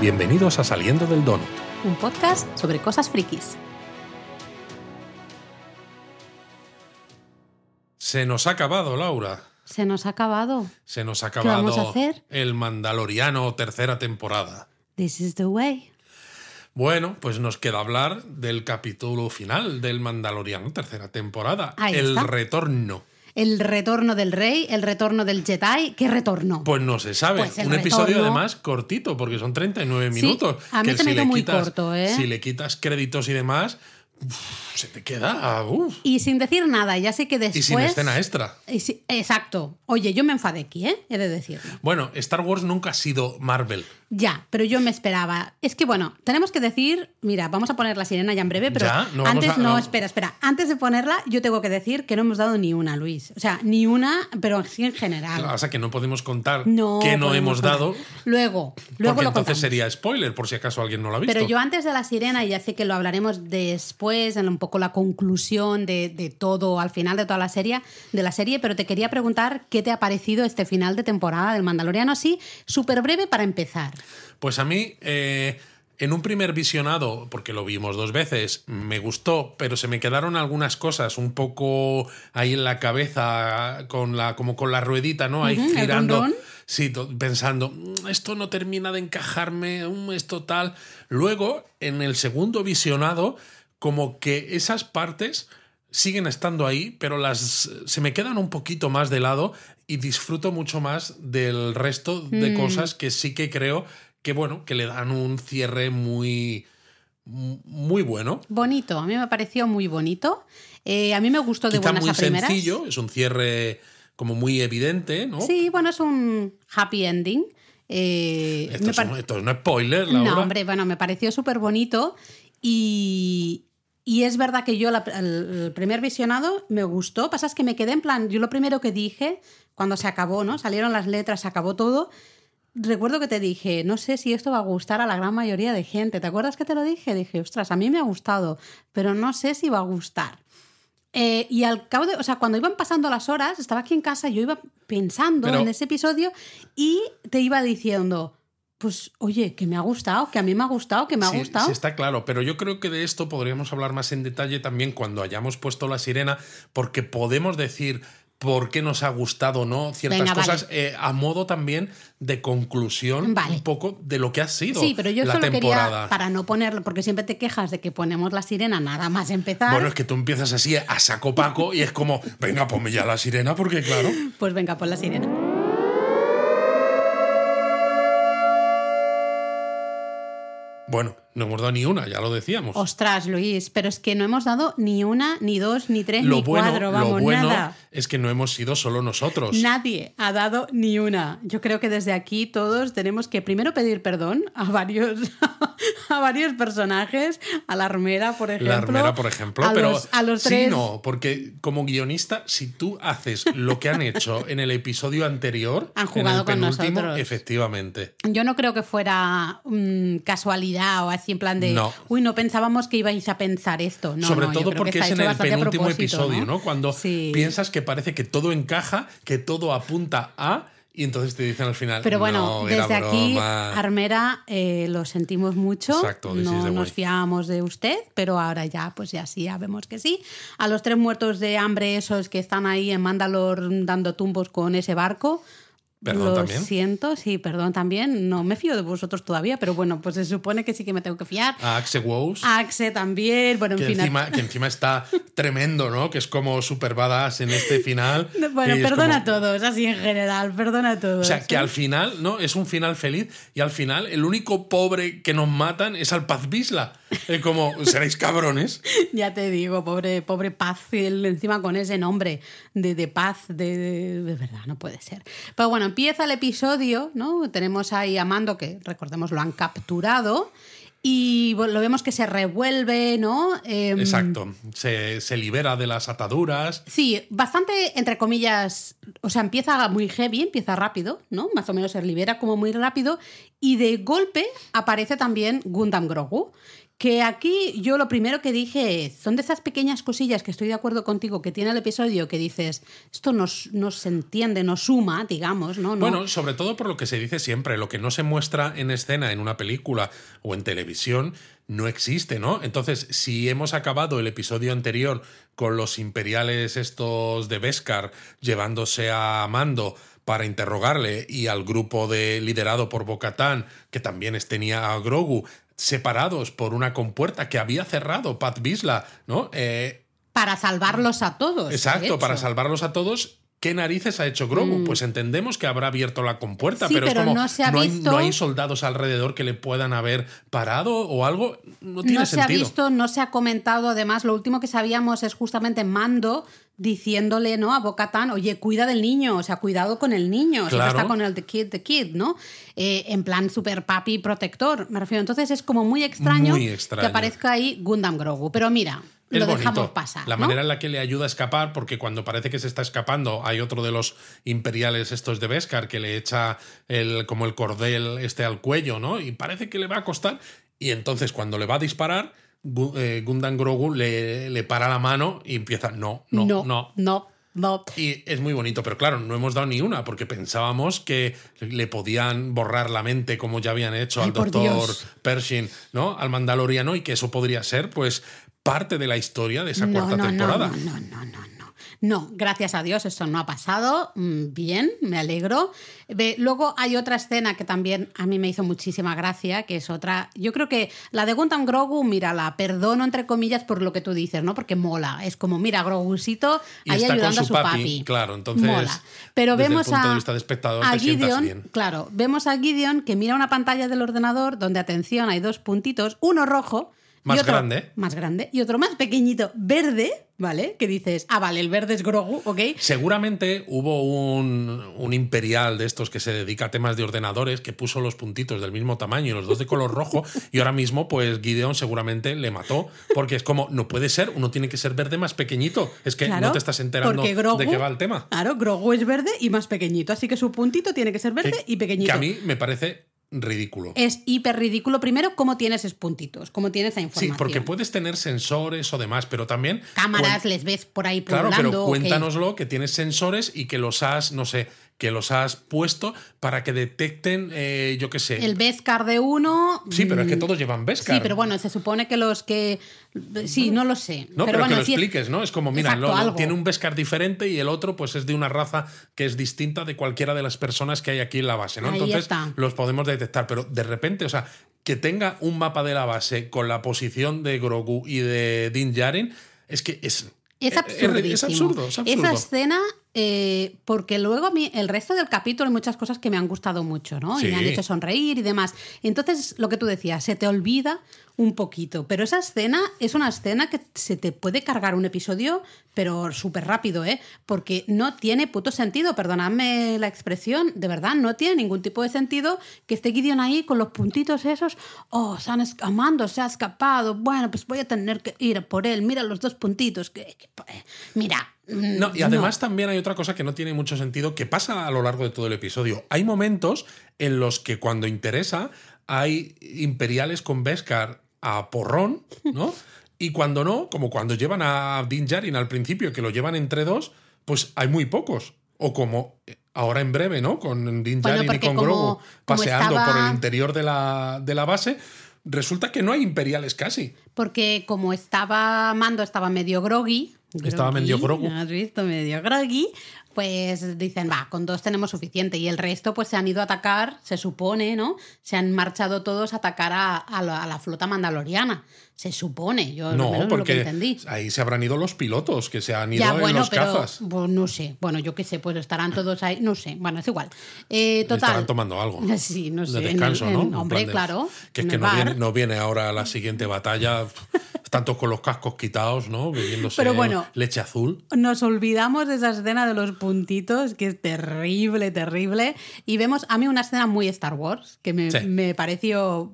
Bienvenidos a Saliendo del Donut. Un podcast sobre cosas frikis. Se nos ha acabado, Laura. Se nos ha acabado. Se nos ha ¿Qué vamos acabado a hacer? el Mandaloriano tercera temporada. This is the way. Bueno, pues nos queda hablar del capítulo final del Mandaloriano tercera temporada. Ahí el está. retorno. El retorno del rey, el retorno del Jedi. ¿Qué retorno? Pues no se sabe. Pues Un episodio además cortito, porque son 39 Sí, minutos. a mí que se me hizo muy quitas- corto, ¿eh? Si le quitas créditos y demás, uf, se te queda. uf. Y sin decir nada, ya sé que después. Y sin escena extra. Y si- Exacto. Oye, yo me enfadé aquí, ¿eh? He de decirlo. Bueno, Star Wars nunca ha sido Marvel. Ya, pero yo me esperaba. Es que bueno, tenemos que decir, mira, vamos a poner la sirena ya en breve, pero ¿Ya? No antes a- no, espera, espera. Antes de ponerla, yo tengo que decir que no hemos dado ni una, Luis. O sea, ni una, pero así en general. O sea que no podemos contar No que no hemos contar. dado. Luego, luego porque lo entonces contamos. sería spoiler, por si acaso alguien no lo ha visto. Pero yo antes de la sirena, y ya sé que lo hablaremos después, en un poco la conclusión de, de todo, al final de toda la serie, de la serie, pero te quería preguntar qué te ha parecido este final de temporada del Mandaloriano, así, súper breve para empezar. Pues a mí, eh, en un primer visionado, porque lo vimos dos veces, me gustó, pero se me quedaron algunas cosas un poco ahí en la cabeza, con la, como con la ruedita, ¿no? Ahí el girando. Sí, pensando, "Mm, esto no termina de encajarme, mm, esto tal. Luego, en el segundo visionado, como que esas partes siguen estando ahí, pero las se me quedan un poquito más de lado y disfruto mucho más del resto de cosas que sí que creo que bueno, que le dan un cierre muy muy bueno. Bonito, a mí me pareció muy bonito. Eh, a mí me gustó de Quizá buenas muy a primeras. sencillo, es un cierre como muy evidente, ¿no? Sí, bueno, es un happy ending. Eh, Esto, es un- esto no es spoiler, Laura. No, hombre, bueno, me pareció súper bonito y, y es verdad que yo la- el, el primer visionado me gustó. Pasa es que me quedé en plan, yo lo primero que dije cuando se acabó, ¿no? Salieron las letras, se acabó todo. Recuerdo que te dije, no sé si esto va a gustar a la gran mayoría de gente. ¿Te acuerdas que te lo dije? Dije, ostras, a mí me ha gustado, pero no sé si va a gustar. Eh, y al cabo de, o sea, cuando iban pasando las horas, estaba aquí en casa, yo iba pensando Pero- en ese episodio y te iba diciendo, pues oye, que me ha gustado, que a mí me ha gustado, que me ha Sí, gustado. sí, está claro, pero yo creo que de esto podríamos hablar más en detalle también cuando hayamos puesto la sirena, porque podemos decir por qué nos ha gustado o no ciertas Venga, vale. cosas eh, a modo también de conclusión Vale. un poco de lo que ha sido Sí, pero yo la solo temporada. quería, para no ponerlo, porque siempre te quejas de que ponemos la sirena nada más empezar. Bueno, es que tú empiezas así a saco paco y es como, venga, ponme ya la sirena, porque claro. Pues venga, pon la sirena. Bueno, no hemos dado ni una, ya lo decíamos. Ostras, Luis, pero es que no hemos dado ni una, ni dos, ni tres, lo ni bueno, cuatro, vamos, lo bueno nada. es que no hemos sido solo nosotros. Nadie ha dado ni una. Yo creo que desde aquí todos tenemos que primero pedir perdón a varios, a varios personajes, a la armera, por ejemplo. La armera, por ejemplo, a pero los, a los sí, tres. no, porque como guionista, si tú haces lo que han hecho en el episodio anterior, Han jugado en con el penúltimo, nosotros. efectivamente. Yo no creo que fuera mm, casualidad o así en plan de, No. uy, no pensábamos que ibais a pensar esto. No, Sobre no, todo porque es en el penúltimo episodio, ¿no? Cuando Sí. piensas que parece que todo encaja, que todo apunta a, y entonces te dicen al final. Pero bueno, "No, era desde aquí, broma". Armera, eh, lo sentimos mucho. Exacto, no nos fiábamos de usted, pero ahora ya, pues ya sí, ya vemos que sí. A los tres muertos de hambre, esos que están ahí en Mandalor dando tumbos con ese barco. Perdón lo también. siento, sí, perdón también. No me fío de vosotros todavía, pero bueno, pues se supone que sí que me tengo que fiar. A Axe Wows. Axe también, bueno, en Que fin. encima, que encima está tremendo, ¿no? Que es como super badass en este final. Bueno, perdona como- a todos, así en general, perdona a todos. O sea, que ¿eh? al final, ¿no? Es un final feliz y al final el único pobre que nos matan es al Paz Bisla. Es como, seréis cabrones. Ya te digo, pobre, pobre Paz, él encima con ese nombre de, de paz, de, de, de verdad, no puede ser. Pero bueno, empieza el episodio, ¿no? Tenemos ahí a Mando, que recordemos lo han capturado, y lo vemos que se revuelve, ¿no? Em, Exacto. Se, se libera de las ataduras. Sí, bastante, entre comillas, o sea, empieza muy heavy, empieza rápido, ¿no? Más o menos se libera como muy rápido, y de golpe aparece también Gundam Grogu, Que aquí yo lo primero que dije son de esas pequeñas cosillas que estoy de acuerdo contigo que tiene el episodio que dices, esto no, no se entiende, no suma, digamos, ¿no? No- Bueno, sobre todo por lo que se dice siempre, lo que no se muestra en escena en una película o en televisión no existe, ¿no? Entonces, si hemos acabado el episodio anterior con los imperiales estos de Beskar llevándose a Mando para interrogarle y al grupo de liderado por Bocatán, que también tenía a Grogu, separados por una compuerta que había cerrado Pat Bisla, ¿no? Eh, para salvarlos a todos. Exacto, para salvarlos a todos. ¿Qué narices ha hecho Grogu? Pues entendemos que habrá abierto la compuerta, Mm. Sí, pero, es como no se ha hay, visto- no hay soldados alrededor que le puedan haber parado o algo. No tiene no se ha visto, no se ha comentado. Además, lo último que sabíamos es justamente Mando diciéndole ¿no? a Bocatán, oye, cuida del niño, o sea, cuidado con el niño, Claro. está con el the kid, the kid, ¿no? Eh, en plan super papi protector, me refiero. Entonces es como muy extraño, Muy extraño. que aparezca ahí Gundam Grogu. Pero mira, Es lo bonito. dejamos pasar. La ¿no? manera en la que le ayuda a escapar, porque cuando parece que se está escapando, hay otro de los imperiales estos de Beskar que le echa el, como el cordel este al cuello, ¿no? Y parece que le va a costar. Y entonces cuando le va a disparar, eh, Gundam Grogu le, le para la mano y empieza, no, no, no. no, no, no. Y es muy bonito, pero claro, no hemos dado ni una, porque pensábamos que le podían borrar la mente como ya habían hecho Ay, al doctor Dios. Pershing, ¿no? Al Mandaloriano, y que eso podría ser, pues, parte de la historia de esa no, cuarta no, temporada. No, no, no, no, no. No, gracias a Dios eso no ha pasado. Mm, Bien, me alegro. Luego hay otra escena que también a mí me hizo muchísima gracia, que es otra. Yo creo que la de Gundam Grogu, mira, la perdono entre comillas por lo que tú dices, ¿no? Porque mola. Es como, mira, Grogucito ahí ayudando su a su papi, papi. claro, entonces, Mola. Pero desde el vemos de a, vista de espectador, a te sientas Gideon, bien. claro, vemos a Gideon que mira una pantalla del ordenador donde, atención, hay dos puntitos, uno rojo. Más otro grande. Más grande. Y otro más pequeñito, verde, ¿vale? Que dices, ah, vale, el verde es Grogu, ¿ok? Seguramente hubo un, un imperial de estos que se dedica a temas de ordenadores que puso los puntitos del mismo tamaño y los dos de color rojo y ahora mismo pues Gideon seguramente le mató porque es como, no puede ser, uno tiene que ser verde más pequeñito. Es que Claro, no te estás enterando Grogu- de qué va el tema. Claro, Grogu es verde y más pequeñito, así que su puntito tiene que ser verde Que- y pequeñito. Que a mí me parece ridículo. Es hiper ridículo. Primero, cómo tienes esos puntitos, cómo tienes esa Sí, información. porque puedes tener sensores o demás, pero también... Cámaras, les ves por ahí Claro, pero cuéntanoslo que tienes sensores y que los has, no sé, que los has puesto para que detecten, eh, yo qué sé. El Beskar de uno. Sí, pero es que mm, todos llevan Beskar. Sí, pero bueno, se supone que los que. Sí, no lo sé. No, pero, bueno, que lo es- expliques, ¿no? Es como, mira, Exacto, lo- tiene un Beskar diferente y el otro, pues es de una raza que es distinta de cualquiera de las personas que hay aquí en la base, ¿no? Ahí Entonces está. los podemos detectar, pero de repente, o sea, que tenga un mapa de la base con la posición de Grogu y de Din Djarin, es que es. Es. Es, absurdo, es absurdo. Esa escena, eh, porque luego a mí el resto del capítulo hay muchas cosas que me han gustado mucho, ¿no? Y me han hecho sonreír y demás. Entonces, lo que tú decías, se te olvida un poquito. Pero esa escena es una escena que se te puede cargar un episodio, pero súper rápido, ¿eh? Porque no tiene puto sentido, perdonadme la expresión, de verdad, no tiene ningún tipo de sentido que esté Gideon ahí con los puntitos esos. Oh, se han escamando, se ha escapado. Bueno, pues voy a tener que ir por él. Mira los dos puntitos. Que, que- mira. mm, No, y además también hay otra cosa que no tiene mucho sentido, que pasa a lo largo de todo el episodio. Hay momentos en los que cuando interesa hay imperiales con Beskar a porrón, ¿no? Y cuando no, como cuando llevan a Din Djarin al principio, que lo llevan entre dos, pues hay muy pocos. O como ahora en breve, ¿no? Con Din Bueno, Djarin y porque con como- Grogu paseando estaba- por el interior de la, de la base, resulta que no hay imperiales casi. Porque como estaba Mando, estaba medio groggy. Estaba medio grogu. ¿Has visto? Medio groggy. Pues dicen, va, con dos tenemos suficiente. Y el resto, pues se han ido a atacar, se supone, ¿no? Se han marchado todos a atacar a, a la, a la flota mandaloriana. Se supone, yo No, menos lo que porque entendí. ahí se habrán ido los pilotos, que se han ido Ya, en los pero cazas. pues, no sé. Bueno, yo qué sé, pues estarán todos ahí. No sé, bueno, es igual. Eh, total. Estarán tomando algo. Sí, no sé. De descanso, en- ¿no? En hombre, de- claro. Que es que no viene, no viene ahora la siguiente batalla. tanto con los cascos quitados, ¿no? Bebiéndose Pero bueno. leche azul. Nos olvidamos de esa escena de los puntitos, que es terrible, terrible. Y vemos a mí una escena muy Star Wars, que me, Sí. me pareció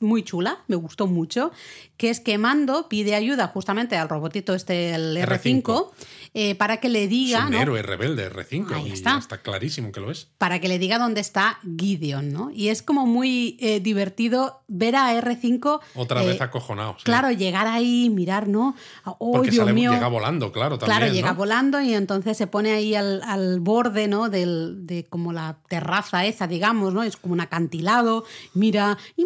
muy chula, me gustó mucho, que es que Mando pide ayuda justamente al robotito este, el R5, R5, eh, para que le Es diga... un ¿no? héroe rebelde, R5. Ahí está. está clarísimo que lo es. para que le diga dónde está Gideon, ¿no? Y es como muy eh, divertido ver a R5. Otra eh, vez acojonado. sí. Claro, llegar ahí, mirar, ¿no? Oh, Porque Dios sale- mío. llega volando, claro, también. Claro, llega ¿no? volando y entonces se pone ahí al, al borde, ¿no? Del, de como la terraza esa, digamos, ¿no? Es como un acantilado, mira, y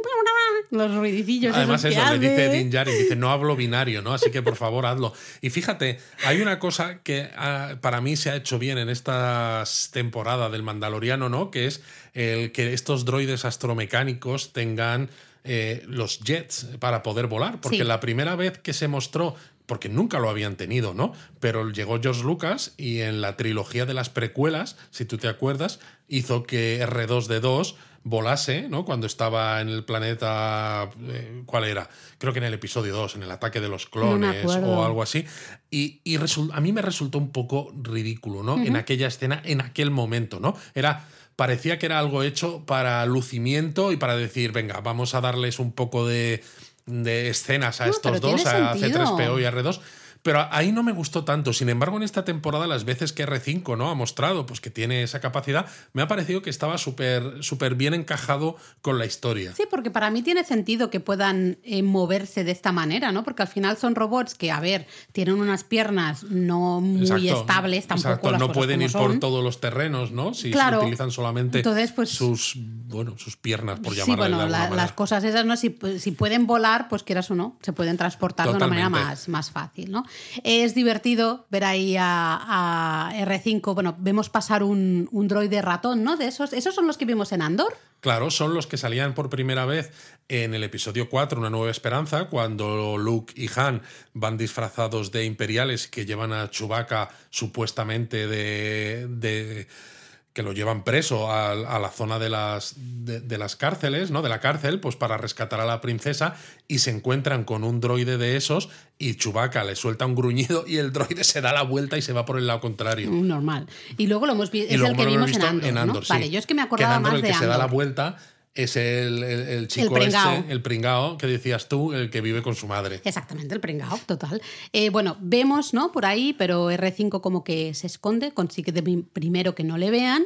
los ruidicillos. Además, esos eso que le dice. Din Djarin, dice, no hablo binario, ¿no? Así que por favor hazlo. Y fíjate, hay una cosa que ah, para mí se ha hecho bien en esta temporada del Mandaloriano, ¿no? Que es el que estos droides astromecánicos tengan eh, los jets para poder volar. Porque Sí. la primera vez que se mostró porque nunca lo habían tenido, ¿no? Pero llegó George Lucas y en la trilogía de las precuelas, si tú te acuerdas, hizo que R2D2 volase, ¿no? Cuando estaba en el planeta. eh, ¿Cuál era? Creo que en el episodio 2, en el ataque de los clones o algo así. Y, y a mí me resultó un poco ridículo, ¿no? En aquella escena, en aquel momento, ¿no? Era. Parecía que era algo hecho para lucimiento y para decir, venga, vamos a darles un poco de, de escenas a No, estos dos, a sentido. C3PO y R2. Pero ahí no me gustó tanto. Sin embargo, en esta temporada, las veces que R5 ¿no? ha mostrado pues, que tiene esa capacidad, me ha parecido que estaba súper súper bien encajado con la historia. Sí, porque para mí tiene sentido que puedan eh, moverse de esta manera, ¿no? Porque al final son robots que, a ver, tienen unas piernas no muy Exacto, estables, tampoco exacto, las no pueden ir por todos los terrenos, ¿no? Si Claro. utilizan solamente Entonces, pues- sus, bueno, sus piernas, por Sí, llamarle bueno, de la- las cosas esas, ¿no? Si, si pueden volar, pues quieras o no, se pueden transportar de una manera más, más fácil, ¿no? Es divertido ver ahí a, a R5, bueno, vemos pasar un, un droide ratón, ¿no? De esos, esos son los que vimos en Andor. Claro, son los que salían por primera vez en el episodio 4, Una Nueva Esperanza, cuando Luke y Han van disfrazados de imperiales que llevan a Chewbacca supuestamente de. de- que lo llevan preso a, a la zona de las, de, de las cárceles, ¿no? De la cárcel, pues para rescatar a la princesa y se encuentran con un droide de esos y Chewbacca le suelta un gruñido y el droide se da la vuelta y se va por el lado contrario. Normal. Y luego lo hemos visto, es el que vimos en visto Andor, ¿no? sí. Vale, yo es que me Que en acordaba Andor más el de que se da la Andor. vuelta es el, el- el chico pringao. este, el pringao, que decías tú, el que vive con su madre. Exactamente, el pringao, total. Eh, bueno, vemos, ¿no? Por ahí, pero R5 como que se esconde, consigue primero que no le vean.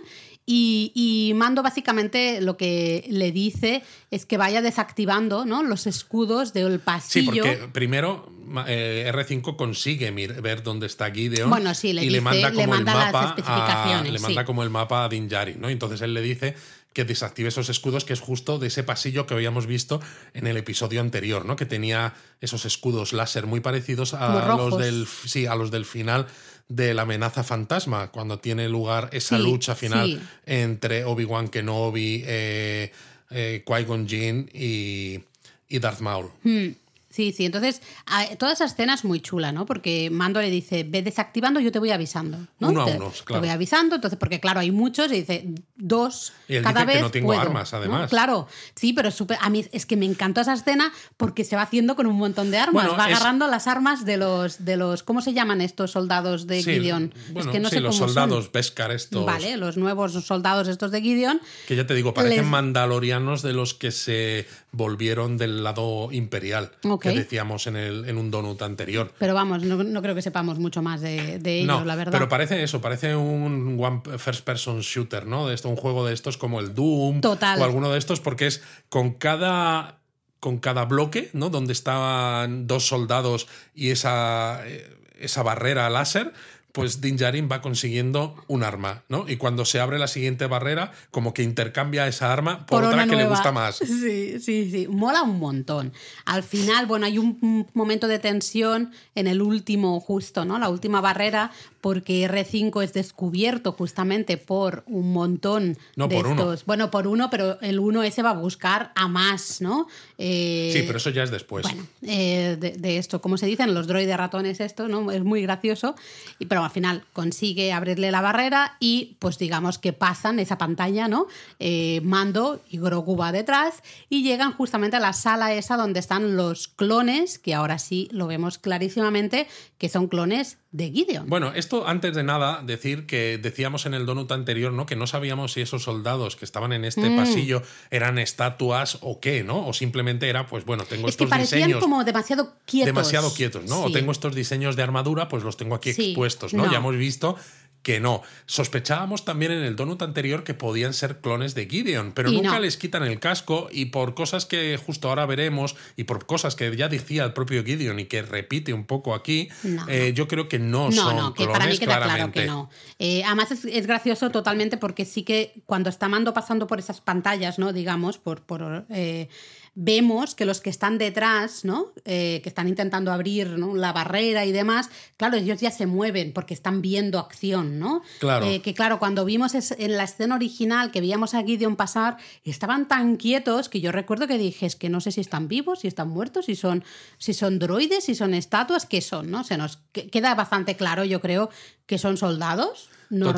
Y, y Mando básicamente lo que le dice es que vaya desactivando ¿no? los escudos del Sí, pasillo. porque primero eh, R5 consigue ver dónde está Gideon Bueno, sí, le y dice- le manda le como manda el las mapa a, especificaciones, le sí. manda como el mapa a Din Djarin, ¿no? Entonces él le dice que desactive esos escudos que es justo de ese pasillo que habíamos visto en el episodio anterior, ¿no? Que tenía esos escudos láser muy parecidos a los del sí, a los del final de la amenaza fantasma, cuando tiene lugar esa Sí, lucha final sí. entre Obi-Wan Kenobi, eh, eh, Qui-Gon Jinn y, y Darth Maul. Mm, Sí, sí. Entonces, a- toda esa escena es muy chula, ¿no? Porque Mando le dice, ve desactivando, yo te voy avisando. ¿no? Uno a te, uno, Te claro. voy avisando. Entonces, porque claro, hay muchos y dice, dos Y él cada dice que vez no tengo puedo", armas, ¿no? además. Claro, sí, pero súper- a mí es que me encantó esa escena porque se va haciendo con un montón de armas. Bueno, va es- agarrando las armas de los, de los. ¿Cómo se llaman estos soldados de Sí, Gideon? bueno, es que no sí, sé los cómo soldados son. Beskar estos. Vale, los nuevos soldados estos de Gideon. Que ya te digo, parecen Les- mandalorianos de los que se volvieron del lado imperial, Ok. Que decíamos en, el, en un donut anterior. Pero vamos, no, no creo que sepamos mucho más de, de ellos, no, la verdad. pero parece eso, parece un one first person shooter, ¿no? De esto, un juego de estos como el Doom Total. o alguno de estos, porque es con cada con cada bloque, ¿no? Donde estaban dos soldados y esa, eh, esa barrera láser, pues Din Djarin va consiguiendo un arma, ¿no? Y cuando se abre la siguiente barrera, como que intercambia esa arma por, otra que le gusta más. Sí, sí, sí. Mola un montón. Al final, bueno, hay un momento de tensión en el último, justo, ¿no? La última barrera, porque R5 es descubierto justamente por un montón No, de por uno. estos. Bueno, por uno, pero el uno ese va a buscar a más, ¿no? Eh, Sí, pero eso ya es después. Bueno, eh, de, de esto, como se dicen, los droides ratones, esto, ¿no? Es muy gracioso. Y, pero al final consigue abrirle la barrera y pues digamos que pasan esa pantalla, ¿no? Eh, Mando y Grogu va detrás y llegan justamente a la sala esa donde están los clones, que ahora sí lo vemos clarísimamente, que son clones de Gideon. Bueno, esto antes de nada, decir que decíamos en el donut anterior, ¿no? Que no sabíamos si esos soldados que estaban en este Mm. pasillo eran estatuas o qué, ¿no? O simplemente era, pues bueno, tengo es que estos parecían diseños. como demasiado quietos. demasiado quietos, ¿no? O tengo estos diseños de armadura, pues los tengo aquí Sí, expuestos, ¿no? no. Ya hemos visto que no. Sospechábamos también en el donut anterior que podían ser clones de Gideon, pero Y nunca no. les quitan el casco y por cosas que justo ahora veremos y por cosas que ya decía el propio Gideon y que repite un poco aquí, No. eh, yo creo que no, No, son no, que clones para mí queda claro claramente. que no. Eh, además es, es gracioso totalmente porque sí que cuando está Mando pasando por esas pantallas, ¿no? Digamos, por, por eh, vemos que los que están detrás, ¿no? Eh, que están intentando abrir ¿no? la barrera y demás, claro, ellos ya se mueven porque están viendo acción, ¿no? Claro. Eh, que claro, cuando vimos es- en la escena original que veíamos a Gideon pasar, estaban tan quietos que yo recuerdo que dije, es que no sé si están vivos, si están muertos, si son, si son droides, si son estatuas, qué son, ¿no? Se nos que- queda bastante claro, yo creo, que son soldados normales,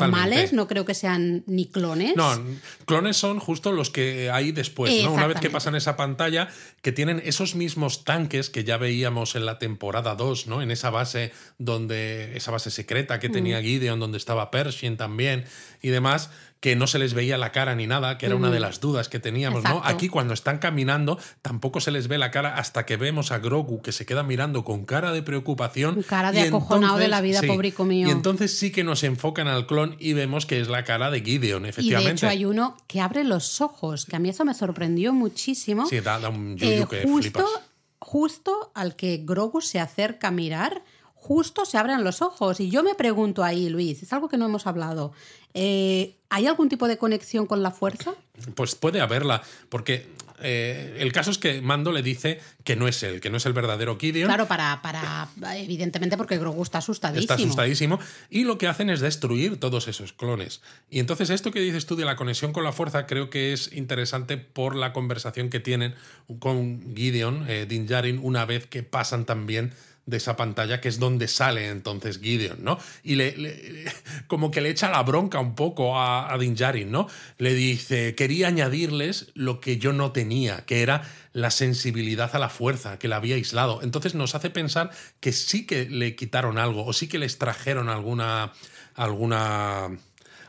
Totalmente. no creo que sean ni clones. No, clones son justo los que hay después, ¿no? Una vez que pasan esa pantalla, que tienen esos mismos tanques que ya veíamos en la temporada 2, ¿no? En esa base donde. esa base secreta que Mm. tenía Gideon, donde estaba Pershing también y demás, que no se les veía la cara ni nada, que era una de las dudas que teníamos, ¿no? Aquí cuando están caminando, tampoco se les ve la cara hasta que vemos a Grogu que se queda mirando con cara de preocupación. Cara de acojonado de entonces- la vida, sí, pobrico mío. Y entonces sí que nos enfocan al clon y vemos que es la cara de Gideon, y de efectivamente. hecho hay uno que abre los ojos, que a mí eso me sorprendió muchísimo. Sí, da, da un yuyu Eh, que justo, flipas. justo al que Grogu se acerca a mirar, justo se abren los ojos. Y yo me pregunto ahí, Luis, es algo que no hemos hablado. eh, ¿Hay algún tipo de conexión con la fuerza? Pues puede haberla, porque eh, el caso es que Mando le dice que no es él, que no es el verdadero Gideon. Claro, para, para. Evidentemente, porque Grogu está asustadísimo. Está asustadísimo. Y lo que hacen es destruir todos esos clones. Y entonces esto que dices tú de la conexión con la fuerza creo que es interesante por la conversación que tienen con Gideon, eh, Din Djarin, una vez que pasan también de esa pantalla, que es donde sale entonces Gideon, ¿no? Y le, le- como que le echa la bronca un poco a, a Din Djarin, ¿no? Le dice, quería añadirles lo que yo no tenía, que era la sensibilidad a la fuerza, que la había aislado. Entonces nos hace pensar que sí que le quitaron algo, o sí que les trajeron alguna. alguna.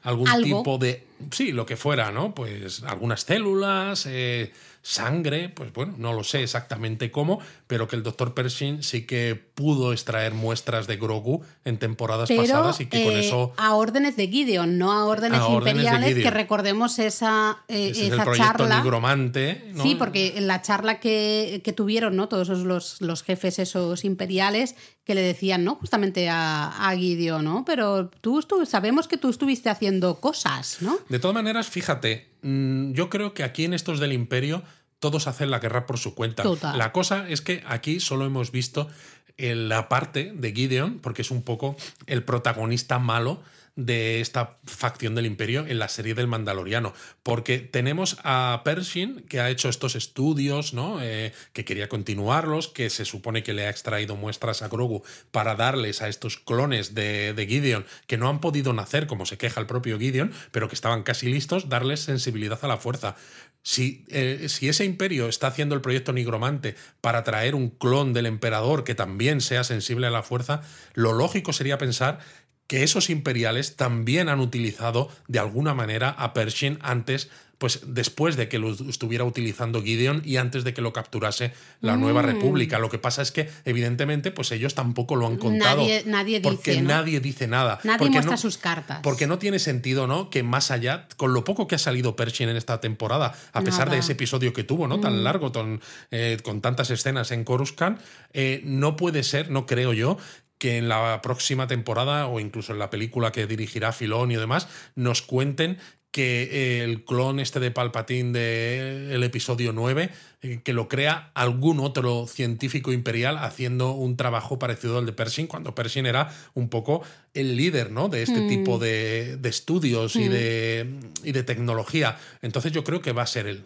algún Algo. tipo de. Sí, lo que fuera, ¿no? Pues algunas células, eh, sangre, pues bueno, no lo sé exactamente cómo, pero que el doctor Pershing sí que pudo extraer muestras de Grogu en temporadas Pero pasadas y que con eh, eso. a órdenes de Gideon, no a órdenes A órdenes de imperiales, que recordemos esa, eh, Ese es el esa proyecto charla. nigromante. ¿no? Sí, porque en la charla que, que tuvieron, ¿no? Todos esos los, los jefes esos imperiales que le decían, ¿no? Justamente a, a Gideon, ¿no? Pero tú, tú sabemos que tú estuviste haciendo cosas, ¿no? De todas maneras, fíjate, mm, yo creo que aquí en estos del Imperio todos hacen la guerra por su cuenta. Total. La cosa es que aquí solo hemos visto eh, la parte de Gideon, porque es un poco el protagonista malo de esta facción del imperio en la serie del Mandaloriano, porque tenemos a Pershing que ha hecho estos estudios, ¿no? Eh, que quería continuarlos, que se supone que le ha extraído muestras a Grogu para darles a estos clones de, de Gideon que no han podido nacer, como se queja el propio Gideon, pero que estaban casi listos, darles sensibilidad a la fuerza. Si, eh, si ese imperio está haciendo el proyecto nigromante para traer un clon del emperador que también sea sensible a la fuerza, lo lógico sería pensar que esos imperiales también han utilizado de alguna manera a Pershing antes, pues después de que lo estuviera utilizando Gideon y antes de que lo capturase la Nueva Mm. República. Lo que pasa es que, evidentemente, pues ellos tampoco lo han contado. Nadie- nadie porque dice, ¿no? nadie dice nada. Nadie Porque muestra no- sus cartas. Porque no tiene sentido, ¿no? Que más allá, con lo poco que ha salido Pershing en esta temporada, a pesar Nada. Mm. de ese episodio que tuvo, ¿no? Tan largo, tan, eh, con tantas escenas en Coruscant, eh, no puede ser, no creo yo, que en la próxima temporada o incluso en la película que dirigirá Filón y demás, nos cuenten que eh, el clon este de Palpatine del episodio 9, eh, que lo crea algún otro científico imperial haciendo un trabajo parecido al de Pershing, cuando Pershing era un poco el líder ¿no? de este tipo de, de estudios y, de, y de tecnología. Entonces yo creo que va a ser él.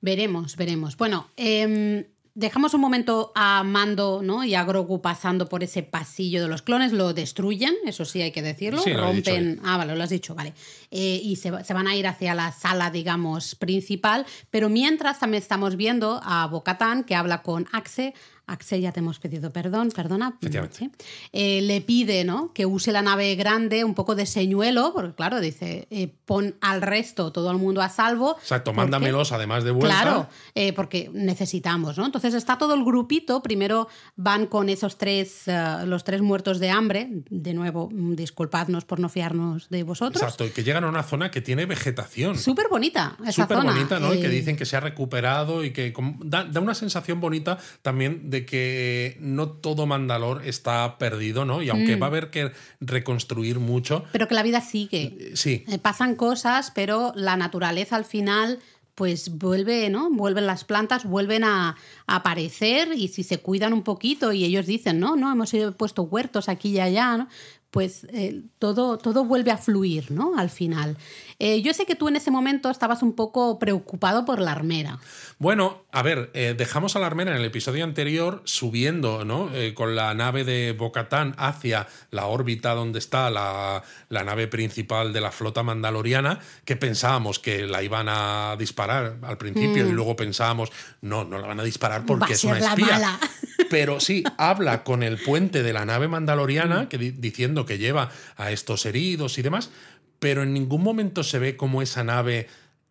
Veremos, veremos. Bueno, em, dejamos un momento a Mando ¿no? y a Grogu pasando por ese pasillo de los clones, lo destruyen, eso sí hay que decirlo, Sí, rompen... Ah, vale, lo has dicho, vale. Eh, y se, se van a ir hacia la sala, digamos, principal, pero mientras también estamos viendo a Bocatán que habla con Axe. Axe, ya te hemos pedido perdón, perdona. Efectivamente. Sí. Eh, le pide ¿no? que use la nave grande, un poco de señuelo, porque claro, dice, eh, pon al resto, todo el mundo a salvo. Exacto, porque- mándamelos además de vuelta. Claro, eh, porque necesitamos, ¿no? Entonces está todo el grupito, primero van con esos tres, eh, los tres muertos de hambre, de nuevo, mm, disculpadnos por no fiarnos de vosotros. Exacto, y que llegan a una zona que tiene vegetación. Súper bonita esa Súper zona. bonita, ¿no? Y que dicen que se ha recuperado y que da, da una sensación bonita también de que no todo Mandalor está perdido, ¿no? Y aunque Mm. va a haber que reconstruir mucho, Pero que la vida sigue. eh, sí, Eh, pasan cosas, pero la naturaleza al final pues vuelve, ¿no? Vuelven las plantas, vuelven a, a aparecer y si se cuidan un poquito y ellos dicen, no, no, hemos ido- puesto huertos aquí y allá, ¿no? Pues eh, todo, todo vuelve a fluir, ¿no? Al final. Eh, yo sé que tú en ese momento estabas un poco preocupado por la armera. Bueno, a ver, eh, dejamos a la armera en el episodio anterior subiendo, ¿no? Con la nave de Bocatán hacia la órbita donde está la, la nave principal de la flota mandaloriana, que pensábamos que la iban a disparar al principio y luego pensábamos, no, no la van a disparar Mm. Va porque es una la espía. mala. Pero sí, habla con el puente de la nave mandaloriana, que di- diciendo que lleva a estos heridos y demás, pero en ningún momento se ve cómo esa nave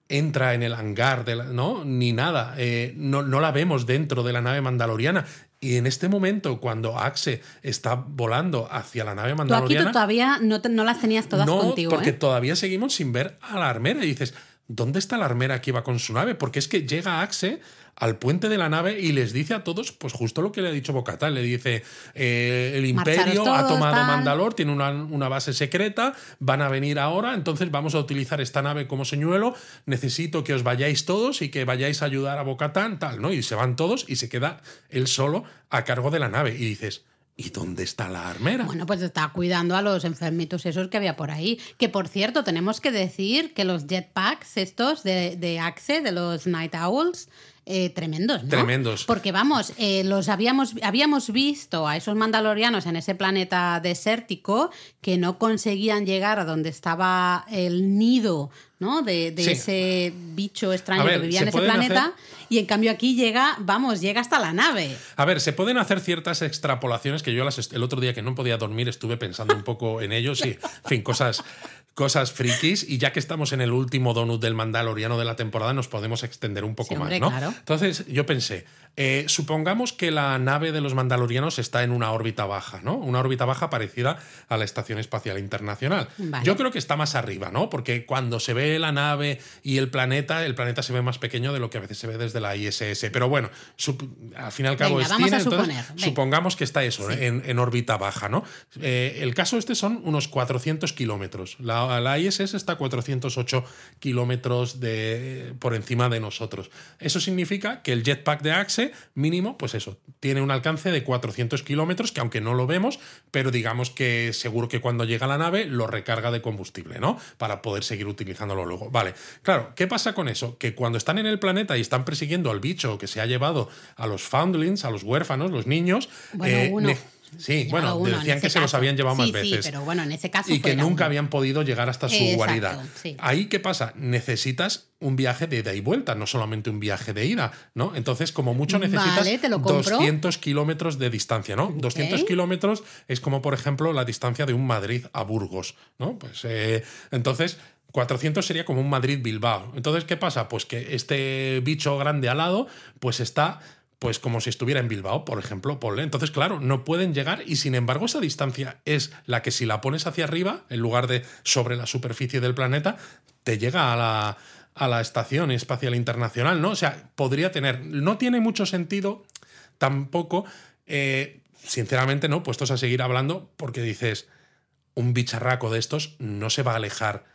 entra en el hangar, de la- ¿no? Ni nada. Eh, no, no la vemos dentro de la nave mandaloriana. Y en este momento, cuando Axe está volando hacia la nave Tú aquí mandaloriana. tú todavía no, te- no las tenías todas no, contigo. porque ¿eh? todavía seguimos sin ver a la armera. Y dices, ¿dónde está la armera que iba con su nave? Porque es que llega Axe al puente de la nave y les dice a todos, pues justo lo que le ha dicho Bocatán. Le dice, eh, el imperio ha tomado tal. Mandalor, tiene una, una base secreta, van a venir ahora, entonces vamos a utilizar esta nave como señuelo, necesito que os vayáis todos y que vayáis a ayudar a Bocatán, tal, ¿no? Y se van todos y se queda él solo a cargo de la nave. Y dices, ¿y dónde está la armera? Bueno, pues está cuidando a los enfermitos esos que había por ahí. Que por cierto, tenemos que decir que los jetpacks estos de, de Axe, de los Night Owls, eh, tremendos, ¿no? Tremendos. Porque vamos, eh, los habíamos, habíamos visto a esos mandalorianos en ese planeta desértico que no conseguían llegar a donde estaba el nido, ¿no? De, de Sí. ese bicho extraño ver, que vivía en ese planeta. hacer- Y en cambio aquí llega, vamos, llega hasta la nave. A ver, se pueden hacer ciertas extrapolaciones que yo las el otro día que no podía dormir estuve pensando un poco en ello. Sí, en fin, cosas, cosas frikis. Y ya que estamos en el último donut del Mandaloriano de la temporada, nos podemos extender un poco Sí, hombre, más, ¿no? claro. Entonces, yo pensé, eh, supongamos que la nave de los Mandalorianos está en una órbita baja, ¿no? Una órbita baja parecida a la Estación Espacial Internacional. Vale. Yo creo que está más arriba, ¿no? Porque cuando se ve la nave y el planeta, el planeta se ve más pequeño de lo que a veces se ve desde la ISS. Pero bueno, al fin y al cabo Venga, es vamos a suponer, supongamos que está eso, en, en órbita baja, ¿no? Eh, el caso este son unos 400 kilómetros. La, la ISS está a 408 kilómetros de, por encima de nosotros. Eso significa que el jetpack de Axe, mínimo, pues eso, tiene un alcance de 400 kilómetros, que aunque no lo vemos, pero digamos que seguro que cuando llega la nave lo recarga de combustible, ¿no? Para poder seguir utilizándolo luego. Vale, claro, ¿qué pasa con eso? Que cuando están en el planeta y están persiguiendo al bicho que se ha llevado a los foundlings, a los huérfanos, los niños, Bueno, eh, uno. Sí, bueno, uno, decían que se los habían llevado más Sí, sí, veces. pero bueno, en ese caso Y que nunca uno. habían podido llegar hasta su Exacto, guarida. sí. Ahí, ¿qué pasa? Necesitas un viaje de ida y vuelta, no solamente un viaje de ida, ¿no? Entonces, como mucho necesitas Vale, te lo compro. 200 kilómetros de distancia, ¿no? 200 kilómetros es como, por ejemplo, la distancia de un Madrid a Burgos, ¿no? Pues eh, entonces. 400 sería como un Madrid-Bilbao. Entonces, ¿qué pasa? Pues que este bicho grande al lado, pues está pues como si estuviera en Bilbao, por ejemplo, ponle. Entonces, claro, no pueden llegar y sin embargo esa distancia es la que si la pones hacia arriba, en lugar de sobre la superficie del planeta, te llega a la, a la Estación Espacial Internacional, ¿no? O sea, podría tener... No tiene mucho sentido tampoco, eh, sinceramente, ¿no? Puestos a seguir hablando, porque dices, un bicharraco de estos no se va a alejar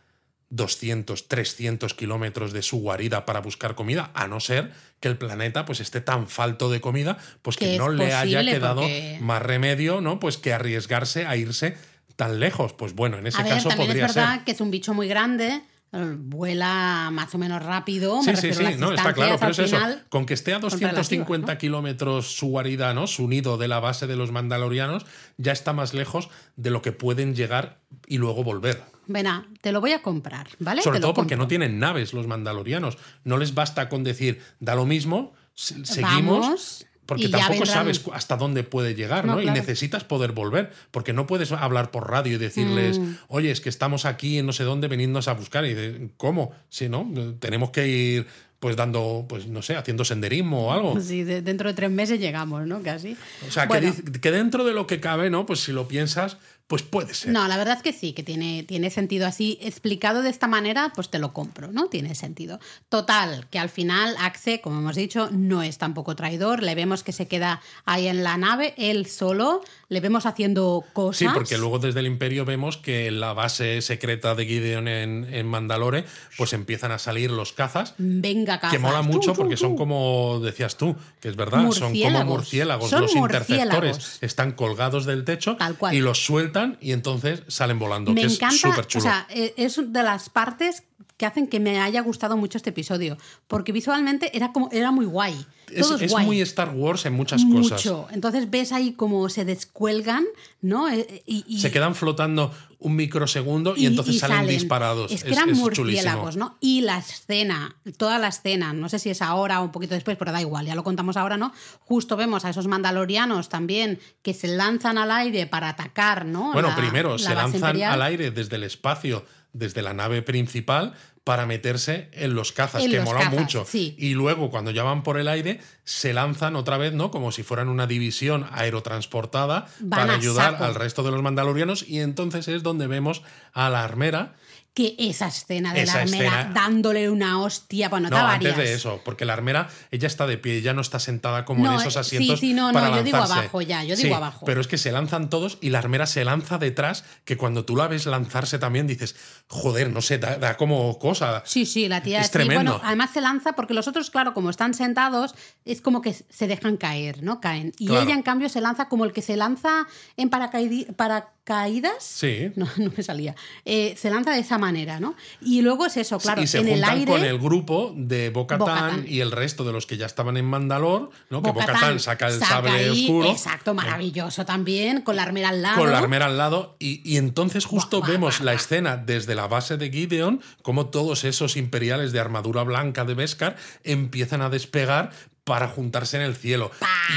200, 300 kilómetros de su guarida para buscar comida, a no ser que el planeta pues esté tan falto de comida, pues que, no le haya quedado porque- más remedio, ¿no? Pues que arriesgarse a irse tan lejos. Pues bueno, en ese A ver, caso también podría es verdad ser. que es un bicho muy grande. eh, vuela más o menos rápido. Sí, me sí, a sí, las no, está claro, pero es eso. Con que esté a son relativas, 250 ¿no? kilómetros su guarida, ¿no? Su nido de la base de los mandalorianos, ya está más lejos de lo que pueden llegar y luego volver. Venga, te lo voy a comprar, ¿vale? Sobre Te todo porque compro. no tienen naves los mandalorianos. No les basta con decir, da lo mismo, se- seguimos. Vamos, porque tampoco vendrán- sabes hasta dónde puede llegar, ¿no? No, Y necesitas poder volver, porque no puedes hablar por radio y decirles, Mm. oye, es que estamos aquí en no sé dónde, venidnos a buscar. Y ¿cómo? Si no, tenemos que ir, pues dando, pues no sé, haciendo senderismo o algo. Sí, de- dentro de tres meses llegamos, ¿no? Casi. O sea, Bueno, que, dice- que dentro de lo que cabe, ¿no? Pues si lo piensas, pues puede ser. No, la verdad es que sí, que tiene, tiene sentido así. Explicado de esta manera, pues te lo compro, ¿no? Tiene sentido. Total, que al final Axe, como hemos dicho, no es tampoco traidor. Le vemos que se queda ahí en la nave, él solo. Le vemos haciendo cosas. Sí, porque luego desde el Imperio vemos que en la base secreta de Gideon en, en Mandalore, pues empiezan a salir los cazas. Venga, cazas. Que mola mucho porque son como decías tú, que es verdad, son como Murciélagos. Son los interceptores están colgados del techo Tal cual. y los sueltan y entonces salen volando, Me que encanta, es súper chulo. o sea, eh, es de las partes que hacen que me haya gustado mucho este episodio, porque visualmente era como era muy guay. es Todo es, es guay. muy Star Wars en muchas mucho. cosas. Entonces ves ahí como se descuelgan, ¿no? Eh, Y, y- Se quedan flotando un microsegundo y, entonces salen, disparados. Es que eran chulísimo. murciélagos, ¿no? Y la escena, toda la escena, no sé si es ahora o un poquito después, pero da igual, ya lo contamos ahora, ¿no? Justo vemos a esos mandalorianos también que se lanzan al aire para atacar, ¿no? Bueno, La- primero la se lanzan imperial. al aire desde el espacio, desde la nave principal, para meterse en los cazas, En que los mola cazas, mucho. sí. Y luego, cuando ya van por el aire, se lanzan otra vez, ¿no? Como si fueran una división aerotransportada Van para ayudar saco. al resto de los mandalorianos. Y entonces es donde vemos a la armera. Que esa escena de Esa la armera escena- dándole una hostia, bueno, No, antes de eso, porque la armera, ella está de pie, ya no está sentada como No, en esos asientos. sí, sí, no, no, yo digo abajo ya, yo digo Sí, abajo. Pero es que se lanzan todos y la armera se lanza detrás, que cuando tú la ves lanzarse también dices, joder, no sé, da, da como cosa. Sí, sí, la tía Es sí, tremendo. Bueno, además se lanza porque los otros, claro, como están sentados, es como que se dejan caer, ¿no? Caen. Y Claro. ella, en cambio, se lanza como el que se lanza en paracaídas. Sí. No, no me salía. Eh, se lanza de esa manera, ¿no? Y luego es eso, claro, y se en el juntan aire. con el grupo de Bo-Katan. y el resto de los que ya estaban en Mandalor, ¿no? que Bo-Katan saca el saca sable ahí, oscuro. Exacto, maravilloso también, con la armera al lado. Con la armera al lado, y, y entonces justo vemos la escena desde la base de Gideon, como todos esos imperiales de armadura blanca de Beskar empiezan a despegar para juntarse en el cielo.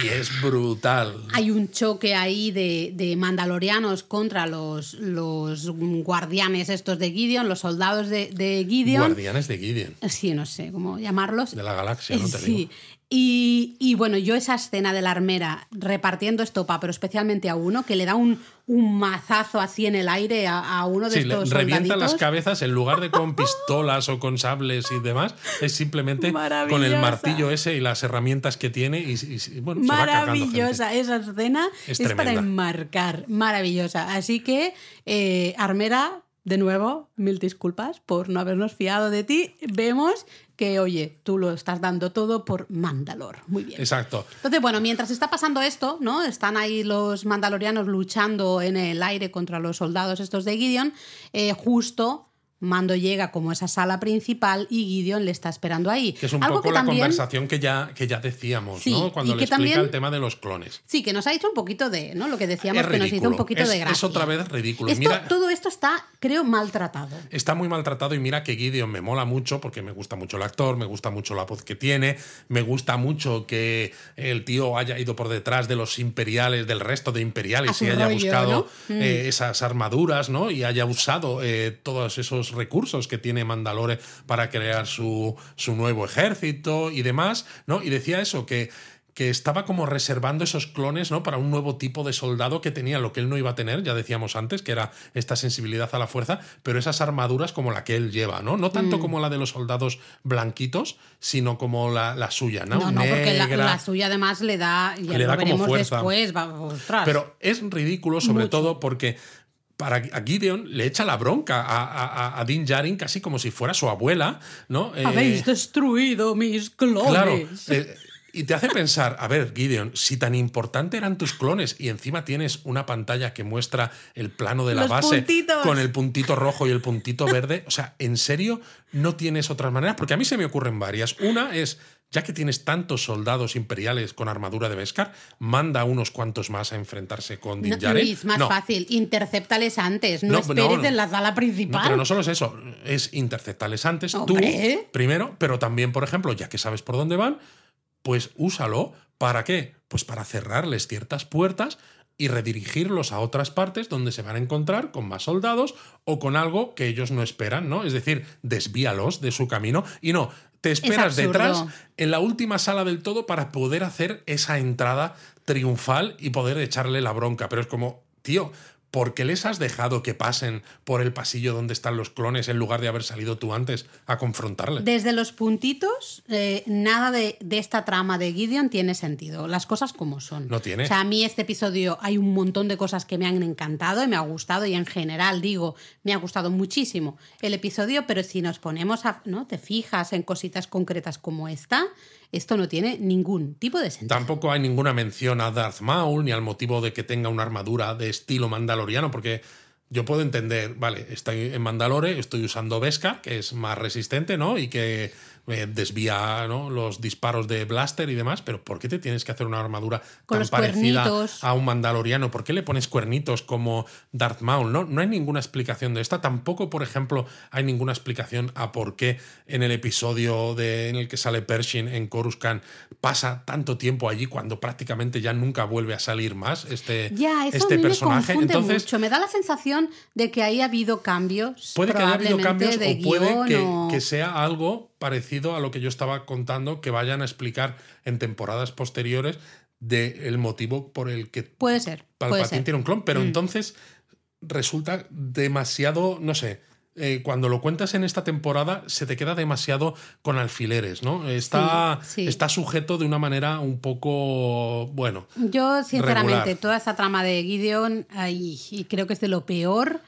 Y es brutal. Hay un choque ahí de, de mandalorianos contra los, los guardianes estos de Gideon, los soldados de, de Gideon. Guardianes de Gideon, Sí, no sé cómo llamarlos. de la galaxia, no te sí. digo. Y, y bueno, yo esa escena de la armera repartiendo estopa, pero especialmente a uno, que le da un, un mazazo así en el aire a, a uno de Sí, le estos revientan las cabezas en lugar de con pistolas o con sables y demás, es simplemente con el martillo ese y las herramientas que tiene y, y- y, bueno, se va cargando gente. Maravillosa esa escena. Es Es, para enmarcar. Maravillosa. Así que, eh, Armera, de nuevo, mil disculpas por no habernos fiado de ti. Vemos que, oye, tú lo estás dando todo por Mandalor. Muy bien. Exacto. Entonces, bueno, mientras está pasando esto, ¿no? Están ahí los mandalorianos luchando en el aire contra los soldados estos de Gideon. eh, justo Mando llega como esa sala principal y Gideon le está esperando ahí. Que es un Algo poco que la también- conversación que ya, que ya decíamos, Sí, ¿no? Cuando y le que explica también- el tema de los clones. Sí, que nos ha hecho un poquito de, ¿no? Lo que decíamos Es que nos hizo un poquito Es- de es gracia. otra vez ridículo. Esto- Mira- Todo esto está, creo, maltratado. Está muy maltratado y mira que Gideon me mola mucho porque me gusta mucho el actor, me gusta mucho la voz que tiene, me gusta mucho que el tío haya ido por detrás de los imperiales, del resto de imperiales y haya rollo, buscado ¿no? Mm. eh, esas armaduras, ¿no? Y haya usado eh, todos esos recursos que tiene Mandalore para crear su, su nuevo ejército y demás, ¿no? Y decía eso, que que estaba como reservando esos clones ¿no? para un nuevo tipo de soldado que tenía lo que él no iba a tener, ya decíamos antes, que era esta sensibilidad a la fuerza, pero esas armaduras como la que él lleva, ¿no? No Mm. tanto como la de los soldados blanquitos, sino como la, la suya, ¿no? No, no, porque la, la suya además le da, ya Le lo da como veremos fuerza. después, va, ostras. Pero es ridículo, sobre Mucho. todo porque para a Gideon le echa la bronca a, a, a Din Djarin casi como si fuera su abuela, ¿no? Eh, Habéis destruido mis clones. Claro. eh, Y te hace pensar, a ver, Gideon, si tan importante eran tus clones y encima tienes una pantalla que muestra el plano de la Los base puntitos. con el puntito rojo y el puntito verde, o sea, ¿en serio no tienes otras maneras? Porque a mí se me ocurren varias. Una es, ya que tienes tantos soldados imperiales con armadura de Beskar, manda unos cuantos más a enfrentarse con Din No. Luis, más No, fácil. Intercéptales antes. No, No, esperes en la sala principal. pero no solo es eso, es interceptarles antes Hombre. tú primero, pero también, por ejemplo, ya que sabes por dónde van, pues úsalo. ¿Para qué? Pues para cerrarles ciertas puertas y redirigirlos a otras partes donde se van a encontrar con más soldados o con algo que ellos no esperan, ¿no? Es decir, desvíalos de su camino y no, te esperas detrás en la última sala del todo para poder hacer esa entrada triunfal y poder echarle la bronca. Pero es como, tío, ¿por qué les has dejado que pasen por el pasillo donde están los clones en lugar de haber salido tú antes a confrontarles? Desde los puntitos, eh, nada de, de esta trama de Gideon tiene sentido. Las cosas como son. No tiene. O sea, a mí este episodio hay un montón de cosas que me han encantado y me ha gustado y en general digo, me ha gustado muchísimo el episodio, pero si nos ponemos a, ¿no? Te fijas en cositas concretas como esta, esto no tiene ningún tipo de sentido. Tampoco hay ninguna mención a Darth Maul ni al motivo de que tenga una armadura de estilo porque yo puedo entender, vale, estoy en Mandalore, estoy usando Beskar, que es más resistente, ¿no? Y que eh, desvía ¿no? los disparos de blaster y demás, pero ¿por qué te tienes que hacer una armadura Con tan parecida cuernitos. a un mandaloriano? ¿Por qué le pones cuernitos como Darth Maul? No, no hay ninguna explicación de esta. Tampoco, por ejemplo, hay ninguna explicación a por qué en el episodio de, en el que sale Pershing en Coruscant pasa tanto tiempo allí cuando prácticamente ya nunca vuelve a salir más este, Ya, eso este a mí personaje. me Entonces, mucho. Me da la sensación de que ahí ha habido cambios. Puede que haya habido cambios o puede guion que, o- que sea algo parecido a lo que yo estaba contando que vayan a explicar en temporadas posteriores del motivo por el que Puede ser. Puede Palpatine ser. Mm. tiene un clon, pero entonces resulta demasiado, no sé, eh, cuando lo cuentas en esta temporada se te queda demasiado con alfileres, ¿no? Está, Sí, sí. está sujeto de una manera un poco, bueno, Yo, sinceramente, regular. toda esta trama de Gideon, ay, y creo que es de lo peor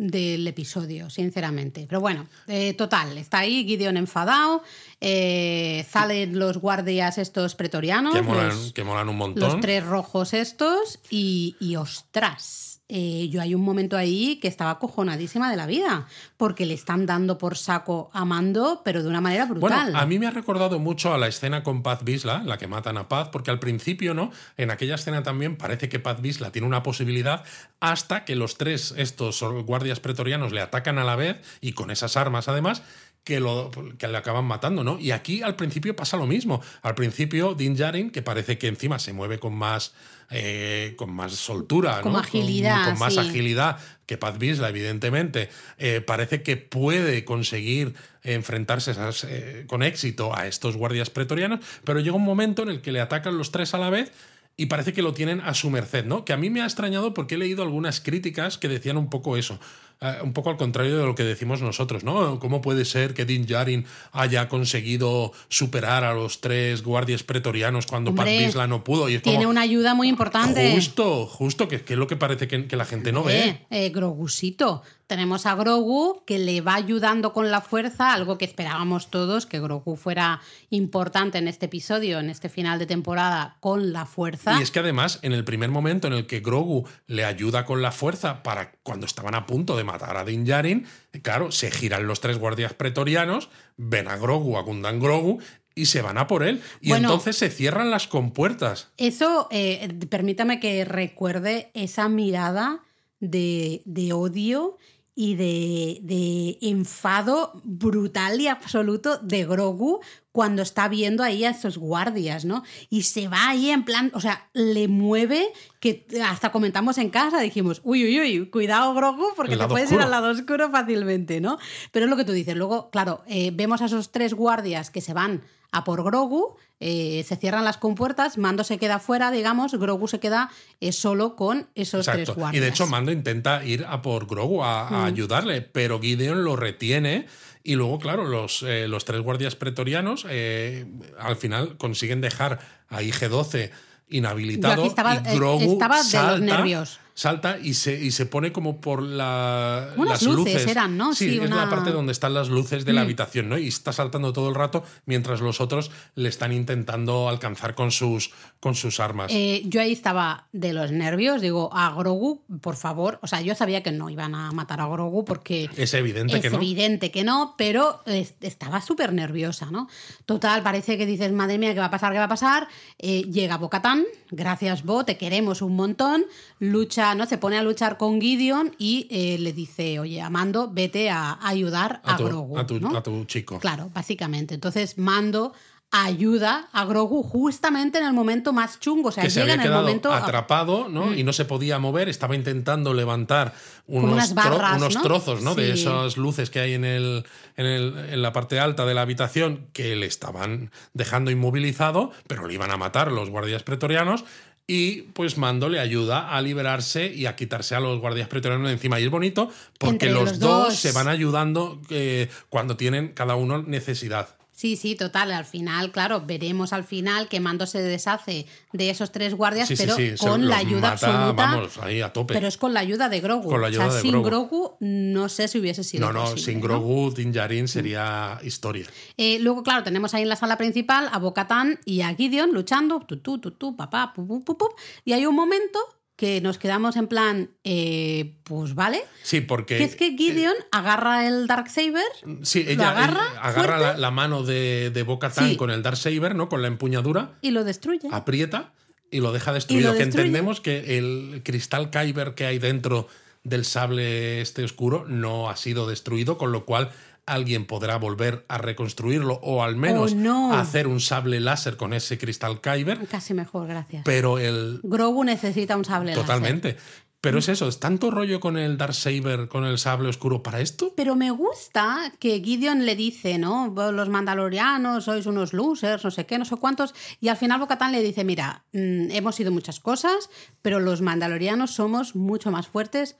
del episodio, sinceramente. Pero bueno, eh, total, está ahí Gideon enfadado, eh, salen los guardias estos pretorianos, que molan, los, que molan un los montón. tres rojos estos, y, y ostras. Eh, yo hay un momento ahí que estaba cojonadísima de la vida, porque le están dando por saco a Mando, pero de una manera brutal. A mí me ha recordado mucho a la escena con Paz Vizla, la que matan a Paz, porque al principio, ¿no? En aquella escena también parece que Paz Vizla tiene una posibilidad hasta que los tres, estos guardias pretorianos, le atacan a la vez y con esas armas además. Que, lo, que le acaban matando, ¿no? Y aquí al principio pasa lo mismo. Al principio, Din Djarin, que parece que encima se mueve con más, eh, con más soltura, Con ¿no? agilidad, con, más sí. agilidad que Paz Vizla, evidentemente, eh, parece que puede conseguir enfrentarse esas, eh, con éxito a estos guardias pretorianos, pero llega un momento en el que le atacan los tres a la vez y parece que lo tienen a su merced, ¿no? Que a mí me ha extrañado porque he leído algunas críticas que decían un poco eso, eh, un poco al contrario de lo que decimos nosotros, ¿no? ¿Cómo puede ser que Din Djarin haya conseguido superar a los tres guardias pretorianos cuando Hombre, Vizla no pudo? Y es Tiene como, una ayuda muy importante. Justo, justo, que, que es lo que parece que, que la gente no ve. Eh, Grogusito. Tenemos a Grogu que le va ayudando con la fuerza, algo que esperábamos todos, que Grogu fuera importante en este episodio, en este final de temporada, con la fuerza. Y es que además, en el primer momento en el que Grogu le ayuda con la fuerza para cuando estaban a punto de matar a Din Djarin, claro, se giran los tres guardias pretorianos, ven a Grogu, a Gundan Grogu, y se van a por él. Y Bueno. entonces se cierran las compuertas. Eso, eh, permítame que recuerde esa mirada de, de odio y de, de enfado brutal y absoluto de Grogu cuando está viendo ahí a esos guardias, ¿no? Y se va ahí en plan, o sea, le mueve que hasta comentamos en casa, dijimos, uy, uy, uy, cuidado Grogu porque te puedes ir al lado oscuro fácilmente, ¿no? Pero es lo que tú dices. Luego, claro, eh, vemos a esos tres guardias que se van a por Grogu, eh, se cierran las compuertas, Mando se queda fuera, digamos, Grogu se queda eh, solo con esos tres guardias. Y de hecho, Mando intenta ir a por Grogu a, a ayudarle, pero Gideon lo retiene. Y luego, claro, los, eh, los tres guardias pretorianos eh, al final consiguen dejar a IG-12 inhabilitado Yo aquí estaba- y eh, Grogu estaba de los salta, nervios. Salta y se, y se pone como por la, Unas las luces eran, ¿no? Sí, Sí, es una- la parte donde están las luces de la Mm. habitación, ¿no? Y está saltando todo el rato mientras los otros le están intentando alcanzar con sus, con sus armas. Eh, yo ahí estaba de los nervios, digo, a Grogu, por favor, o sea, yo sabía que no iban a matar a Grogu porque es evidente es que no. evidente que no, pero es- estaba súper nerviosa, ¿no? Total, parece que dices, madre mía, ¿qué va a pasar? ¿Qué va a pasar? Eh, llega Bocatán, gracias Bo, te queremos un montón, lucha, ¿no? Se pone a luchar con Gideon y eh, le dice, oye, Amando, vete a ayudar a, a tu, Grogu. a tu- ¿no? a tu chico. Claro, básicamente. Entonces, Mando ayuda a Grogu justamente en el momento más chungo, o sea, que se llega había en el momento... atrapado ¿no? y no se podía mover, estaba intentando levantar unos, unas tro- barras, unos ¿no? trozos ¿no? de esas luces que hay en, el, en, el- en la parte alta de la habitación que le estaban dejando inmovilizado, pero le iban a matar los guardias pretorianos. Y pues Mando le ayuda a liberarse y a quitarse a los guardias pretorianos de encima. Y es bonito porque los, los dos, dos. se van ayudando eh, cuando tienen cada uno necesidad. Sí, sí, total. Al final, claro, veremos al final que Mando se deshace de esos tres guardias, Sí, pero sí, con la ayuda mata, absoluta. Vamos, ahí a tope. Pero es con la ayuda de Grogu. Con la ayuda o sea, de sin Grogu. Grogu no sé si hubiese sido no, no, posible, sin ¿no? Grogu, Din Djarin sería historia. Eh, luego, claro, tenemos ahí en la sala principal a Bocatán y a Gideon luchando, tutú, tutú, papá, pu, pu, pu, pu, y hay un momento que nos quedamos en plan, eh, pues vale, Sí, porque. que es que Gideon agarra el Darksaber, Sí, lo ella, agarra ella agarra fuerte. la, la mano de, de Boca Tan Sí. con el Darksaber, ¿no? Con la empuñadura, y lo destruye. aprieta y lo deja destruido. lo que entendemos que el cristal Kyber que hay dentro del sable este oscuro no ha sido destruido, con lo cual alguien podrá volver a reconstruirlo o al menos Oh, no. hacer un sable láser con ese cristal Kyber, Casi mejor, gracias. pero el Grogu necesita un sable láser. totalmente. Pero es eso, es tanto rollo con el Darksaber, con el sable oscuro para esto. Pero me gusta que Gideon le dice, ¿no? Los mandalorianos sois unos losers, no sé qué, no sé cuántos. Y al final Bocatán le dice, mira, mm, hemos sido muchas cosas, pero los mandalorianos somos mucho más fuertes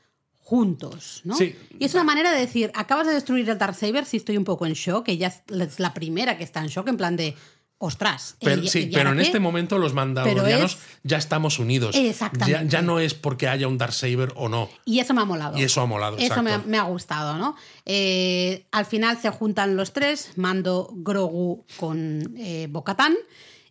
juntos, ¿no? Sí. Y es una manera de decir, acabas de destruir el Darksaber, sí estoy un poco en shock, ella es es la primera que está en shock, en plan de, ostras. Pero, ¿y- sí, pero en qué? este momento los mandalorianos es- ya estamos unidos. Exactamente. Ya, ya no es porque haya un Darksaber o no. Y eso me ha molado. Y eso ha molado, Eso me ha, exacto. me ha gustado, ¿no? Eh, al final se juntan los tres, Mando, Grogu con eh, Bocatán.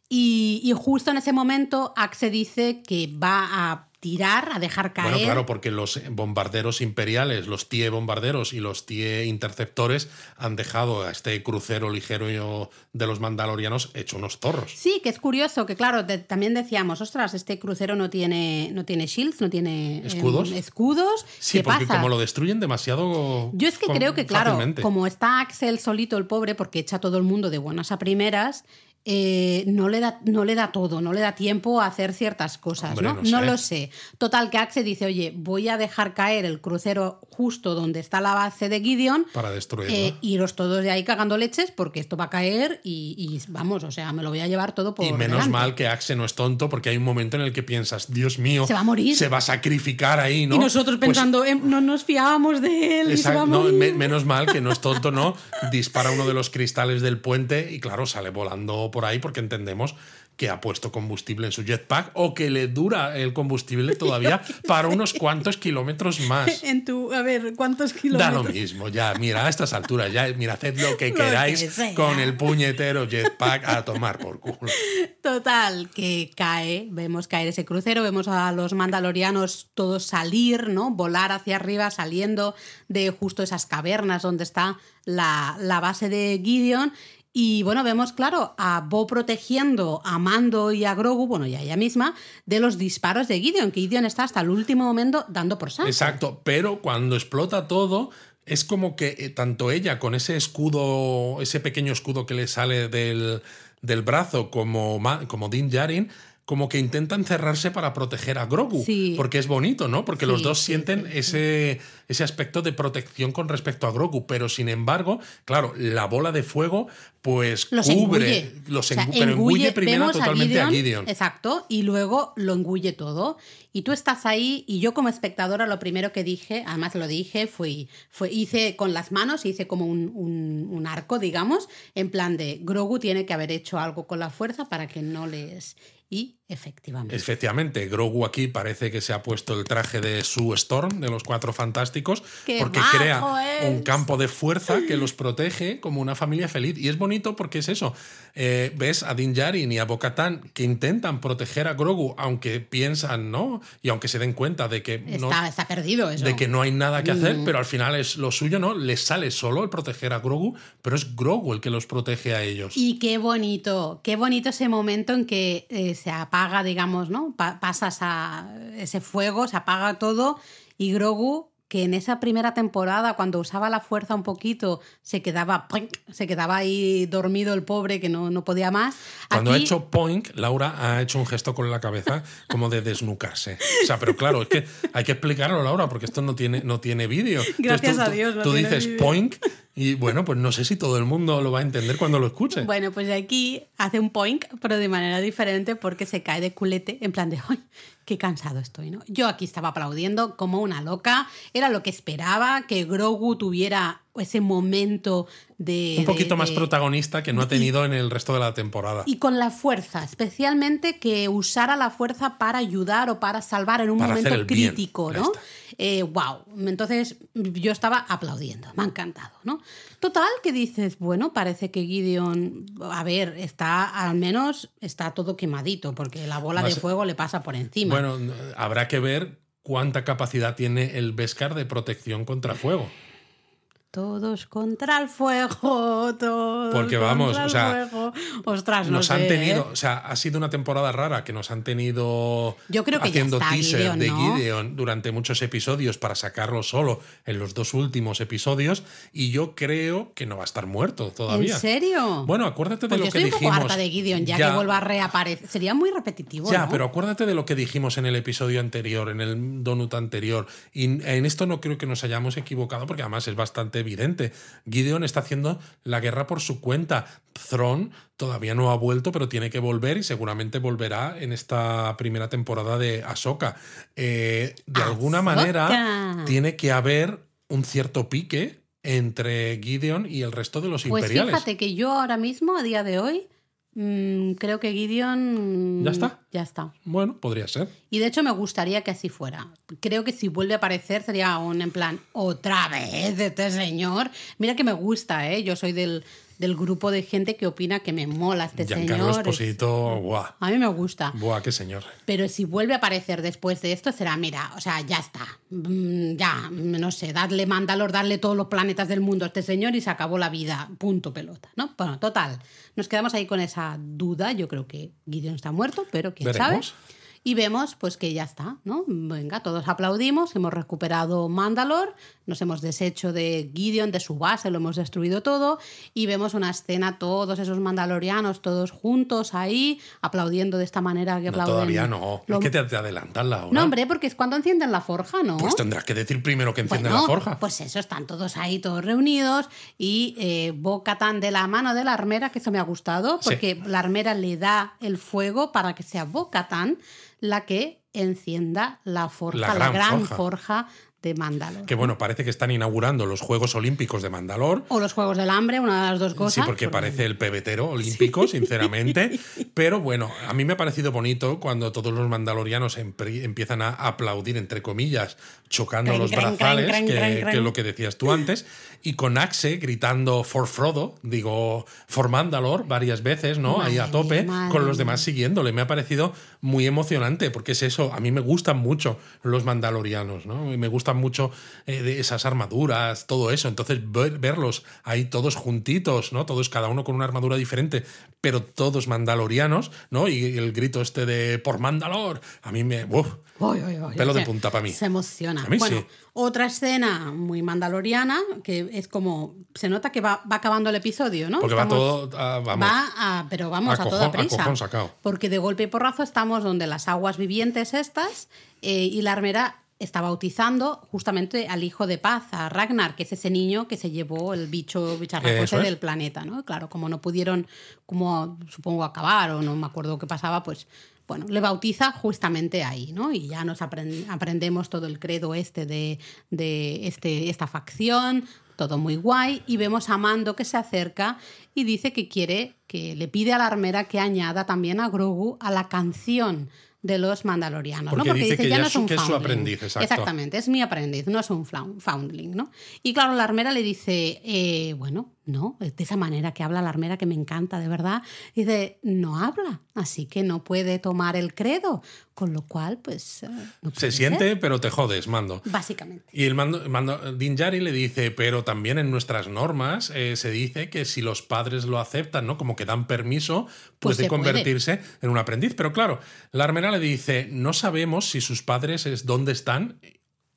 Y, y justo en ese momento Axe dice que va a tirar, a dejar caer. Bueno, claro, porque los bombarderos imperiales, los TIE bombarderos y los TIE interceptores han dejado a este crucero ligero de los mandalorianos hecho unos zorros. Sí, que es curioso, que claro, también decíamos, ostras, este crucero no tiene, no tiene shields, no tiene em, ¿Escudos? escudos. Sí, ¿Qué porque pasa? como lo destruyen demasiado. Yo es que con- creo que, claro, fácilmente. como está Axel solito el pobre, porque echa a todo el mundo de buenas a primeras, eh, no, le da, no le da todo, no le da tiempo a hacer ciertas cosas, Hombre, ¿no? no sé. lo sé. Total, que Axel dice, oye, voy a dejar caer el crucero justo donde está la base de Gideon. Para destruirlo. eh, iros todos de ahí cagando leches porque esto va a caer y, y vamos, o sea, me lo voy a llevar todo por y menos delante. mal que Axe no es tonto, porque hay un momento en el que piensas, Dios mío, Se va a morir. Se va a sacrificar ahí, ¿no? Y nosotros Pues pensando, "Em, no nos fiábamos de él. y se va a Exacto, no, morir". me- menos mal que no es tonto, ¿no? Dispara uno de los cristales del puente y claro, sale volando por ahí porque entendemos que ha puesto combustible en su jetpack o que le dura el combustible todavía para unos cuantos kilómetros más. En tu, a ver, ¿cuántos Da kilómetros? lo mismo, ya, mira, a estas alturas, ya, mira, haced lo que Lo queráis que con el puñetero jetpack a tomar por culo. Total, que cae, vemos caer ese crucero, vemos a los mandalorianos todos salir, ¿no? Volar hacia arriba, saliendo de justo esas cavernas donde está la, la base de Gideon. Y bueno, vemos, claro, a Bo protegiendo a Mando y a Grogu, bueno, y a ella misma, de los disparos de Gideon, que Gideon está hasta el último momento dando por saco. Exacto, pero cuando explota todo, es como que eh, tanto ella con ese escudo, ese pequeño escudo que le sale del, del brazo, como, como Din Djarin, como que intentan cerrarse para proteger a Grogu. Sí. Porque es bonito, ¿no? Porque los dos sí, sienten. Ese, ese aspecto de protección con respecto a Grogu. Pero sin embargo, claro, la bola de fuego, pues los cubre, engulle. los O sea, engu- pero engulle primero totalmente a Gideon. Exacto, y luego lo engulle todo. Y tú estás ahí, y yo como espectadora lo primero que dije, además lo dije, fue, fue hice con las manos, hice como un, un- un arco, digamos, en plan de Grogu tiene que haber hecho algo con la fuerza para que no les... Y Efectivamente. Efectivamente, Grogu aquí parece que se ha puesto el traje de Sue Storm, de los Cuatro Fantásticos, ¡Qué porque crea es! un campo de fuerza que los protege como una familia feliz. Y es bonito porque es eso. Eh, ves a Din Djarin y a Bo-Katan que intentan proteger a Grogu, aunque piensan, ¿no? Y aunque se den cuenta de que no, Está, está perdido eso. de que no hay nada que hacer, pero al final es lo suyo, ¿no? Les sale solo el proteger a Grogu, pero es Grogu el que los protege a ellos. Y qué bonito, qué bonito ese momento en que eh, se apaga, digamos, ¿no? Pa- pasas a ese fuego, se apaga todo y Grogu, que en esa primera temporada, cuando usaba la fuerza un poquito, se quedaba, ¡poink! se quedaba ahí dormido el pobre que no, no podía más. Cuando ha Aquí- hecho poink, Laura ha hecho un gesto con la cabeza como de desnucarse. O sea, pero claro, es que hay que explicarlo, Laura, porque esto no tiene, no tiene vídeo. Entonces Gracias tú- a Dios no Tú dices vídeo. poink y bueno, pues no sé si todo el mundo lo va a entender cuando lo escuche. Bueno, pues aquí hace un poink, pero de manera diferente porque se cae de culete en plan de, ¡ay, qué cansado estoy! ¿no? Yo aquí estaba aplaudiendo como una loca, era lo que esperaba, que Grogu tuviera ese momento de... un poquito de- más de- protagonista que no ha tenido en el resto de la temporada. Y con la fuerza, especialmente que usara la fuerza para ayudar o para salvar en un Para momento bien. crítico, ¿no? está. Eh, wow. Entonces yo estaba aplaudiendo, me ha encantado, ¿no? Total, que dices, bueno, parece que Gideon, a ver, está al menos está todo quemadito, porque la bola de fuego le pasa por encima. Bueno, habrá que ver cuánta capacidad tiene el Beskar de protección contra fuego. Todos contra el fuego, todos Porque vamos, contra o sea, el fuego. Ostras, no nos sé, han tenido, ¿eh? o sea, ha sido una temporada rara que nos han tenido Yo creo que haciendo teaser Gideon, de ¿no? Gideon durante muchos episodios para sacarlo solo en los dos últimos episodios y yo creo que no va a estar muerto todavía. ¿En serio? Bueno, acuérdate de Pues lo yo que estoy un dijimos. poco harta de Gideon ya, que vuelva a reaparecer. Sería muy repetitivo. Ya, ¿no? pero acuérdate de lo que dijimos en el episodio anterior, en el donut anterior. Y en esto no creo que nos hayamos equivocado, porque además es bastante evidente. Gideon está haciendo la guerra por su cuenta. Thrawn todavía no ha vuelto, pero tiene que volver y seguramente volverá en esta primera temporada de Ahsoka. Eh, de alguna manera tiene que haber un cierto pique entre Gideon y el resto de los Pues imperiales. fíjate que yo ahora mismo, a día de hoy, mm, creo que Gideon. ¿Ya está? Ya está. Bueno, podría ser. Y de hecho me gustaría que así fuera. Creo que si vuelve a aparecer sería un en plan, otra vez este señor. Mira que me gusta, ¿eh? Yo soy del, del grupo de gente que opina que me mola este Giancarlo señor. Esposito, guau. A mí me gusta. Buah, qué señor. Pero si vuelve a aparecer después de esto, será, mira, o sea, ya está. Mm, Ya, no sé, darle Mandalor, darle todos los planetas del mundo a este señor y se acabó la vida. Punto pelota, ¿no? Bueno, total. Nos quedamos ahí con esa duda. Yo creo que Gideon está muerto, pero quién Veremos. sabe. Y vemos pues que ya está, ¿no? Venga, todos aplaudimos, hemos recuperado Mandalor, nos hemos deshecho de Gideon, de su base, lo hemos destruido todo y vemos una escena, todos esos mandalorianos, todos juntos ahí, aplaudiendo de esta manera que No, aplauden. todavía no. lo- Es que te, te adelantan la hora. No, hombre, porque es cuando encienden la forja, ¿no? Pues tendrás que decir primero que enciende Bueno, la forja. Pues eso, están todos ahí, todos reunidos. Y eh, Bo-Katan de la mano de la armera, que eso me ha gustado, Sí. porque la armera le da el fuego para que sea Bo-Katan la que encienda la forja, La la gran forja. forja. de Mandalor. que bueno, parece que están inaugurando los Juegos Olímpicos de Mandalor. O los Juegos del Hambre, una de las dos cosas. Sí, porque parece el pebetero olímpico, sinceramente. Pero bueno, a mí me ha parecido bonito cuando todos los mandalorianos empiezan a aplaudir, entre comillas, chocando Cren, los cren, brazales, cren, que, que lo que decías tú antes, y con Axe gritando For Frodo, digo, For Mandalor varias veces, ¿no? Ahí a tope, madre con los demás siguiéndole. Me ha parecido muy emocionante, porque es eso, a mí me gustan mucho los mandalorianos, ¿no? Y me gustan mucho eh, de esas armaduras, todo eso. Entonces, ver- verlos ahí todos juntitos, ¿no? Todos, cada uno con una armadura diferente, pero todos mandalorianos, ¿no? Y el grito este de por Mandalor, a mí me. uf, Uy, uy, uy, Pelo de punta pa' mí. Se emociona. A mí bueno, sí. otra escena muy mandaloriana, que es como. Se nota que va, va acabando el episodio, ¿no? porque va todo. vamos. Va a, pero vamos A a, toda cojón- prisa. Porque de golpe y porrazo estamos donde las aguas vivientes estas eh, y la armera está bautizando justamente al hijo de paz, a Ragnar, que es ese niño que se llevó el bicho bicharraco Eso ese es. del planeta, ¿no? Claro, como no pudieron, como supongo acabar o no me acuerdo qué pasaba, pues bueno, le bautiza justamente ahí, ¿no? Y ya nos aprendemos todo el credo este de, de este, esta facción, todo muy guay, y vemos a Mando que se acerca y dice que quiere, que le pide a la armera que añada también a Grogu a la canción de los mandalorianos. Porque, ¿no? dice, que ya no es, un que es su aprendiz, exacto. Exactamente, es mi aprendiz, no es un foundling, ¿no? Y claro, la armera le dice, eh, bueno, no, de esa manera que habla la armera que me encanta, de verdad. Dice, no habla, así que no puede tomar el credo. Con lo cual, pues. Eh, se siente, pero te jodes, mando. Básicamente. Y el mando, mando Dinjari le dice, pero también en nuestras normas eh, se dice que si los padres lo aceptan, ¿no? Como que dan permiso, pues puede convertirse en un aprendiz. Pero claro, la armera le dice, no sabemos si sus padres es dónde están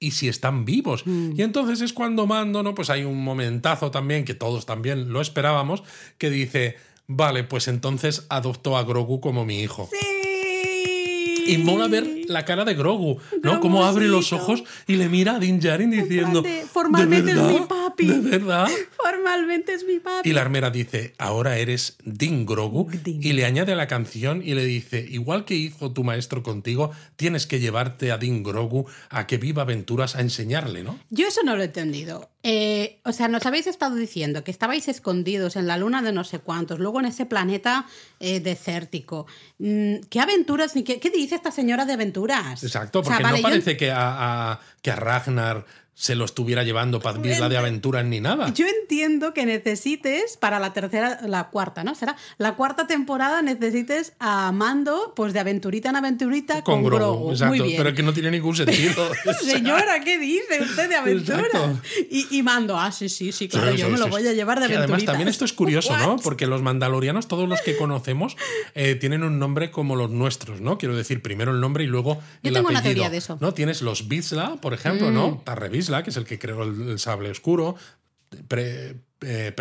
y si están vivos. Mm. Y entonces es cuando Mando, ¿no? Pues hay un momentazo también, que todos también lo esperábamos, que dice, vale, pues entonces adoptó a Grogu como mi hijo. Sí. Y mola ver la cara de Grogu, ¿no? Cómo abre los ojos y le mira a Din Djarin diciendo. Formalmente es mi papi. ¿De verdad? Formalmente es mi papi. Y la armera dice, ahora eres Din Grogu. Y le añade a la canción y le dice, igual que hizo tu maestro contigo, tienes que llevarte a Din Grogu a que viva aventuras a enseñarle, ¿no? Yo eso no lo he entendido. Eh, o sea, nos habéis estado diciendo que estabais escondidos en la luna de no sé cuántos, luego en ese planeta eh, desértico. Mm, ¿Qué aventuras? ¿Qué, ¿Qué dice esta señora de aventuras? Exacto, porque no parece que, a, que a Ragnar se lo estuviera llevando para la de aventuras ni nada. Yo entiendo que necesites para la tercera, la cuarta, ¿no? Será la cuarta temporada necesites a Mando, pues de aventurita en aventurita con, con Grogu. Exacto, pero que no tiene ningún sentido. Señora, ¿qué dice usted de aventura? Y, Mando, ah, sí, sí, sí, claro, yo me lo voy a llevar de aventurita. Además, también esto es curioso, ¿no? Porque los mandalorianos, todos los que conocemos, eh, tienen un nombre como los nuestros, ¿no? Quiero decir, primero el nombre y luego yo el tengo apellido. una teoría de eso. ¿no? Tienes los Bizla, por ejemplo, ¿no? Mm. Tarrevisla, que es el que creó el, sable oscuro, Pre, eh,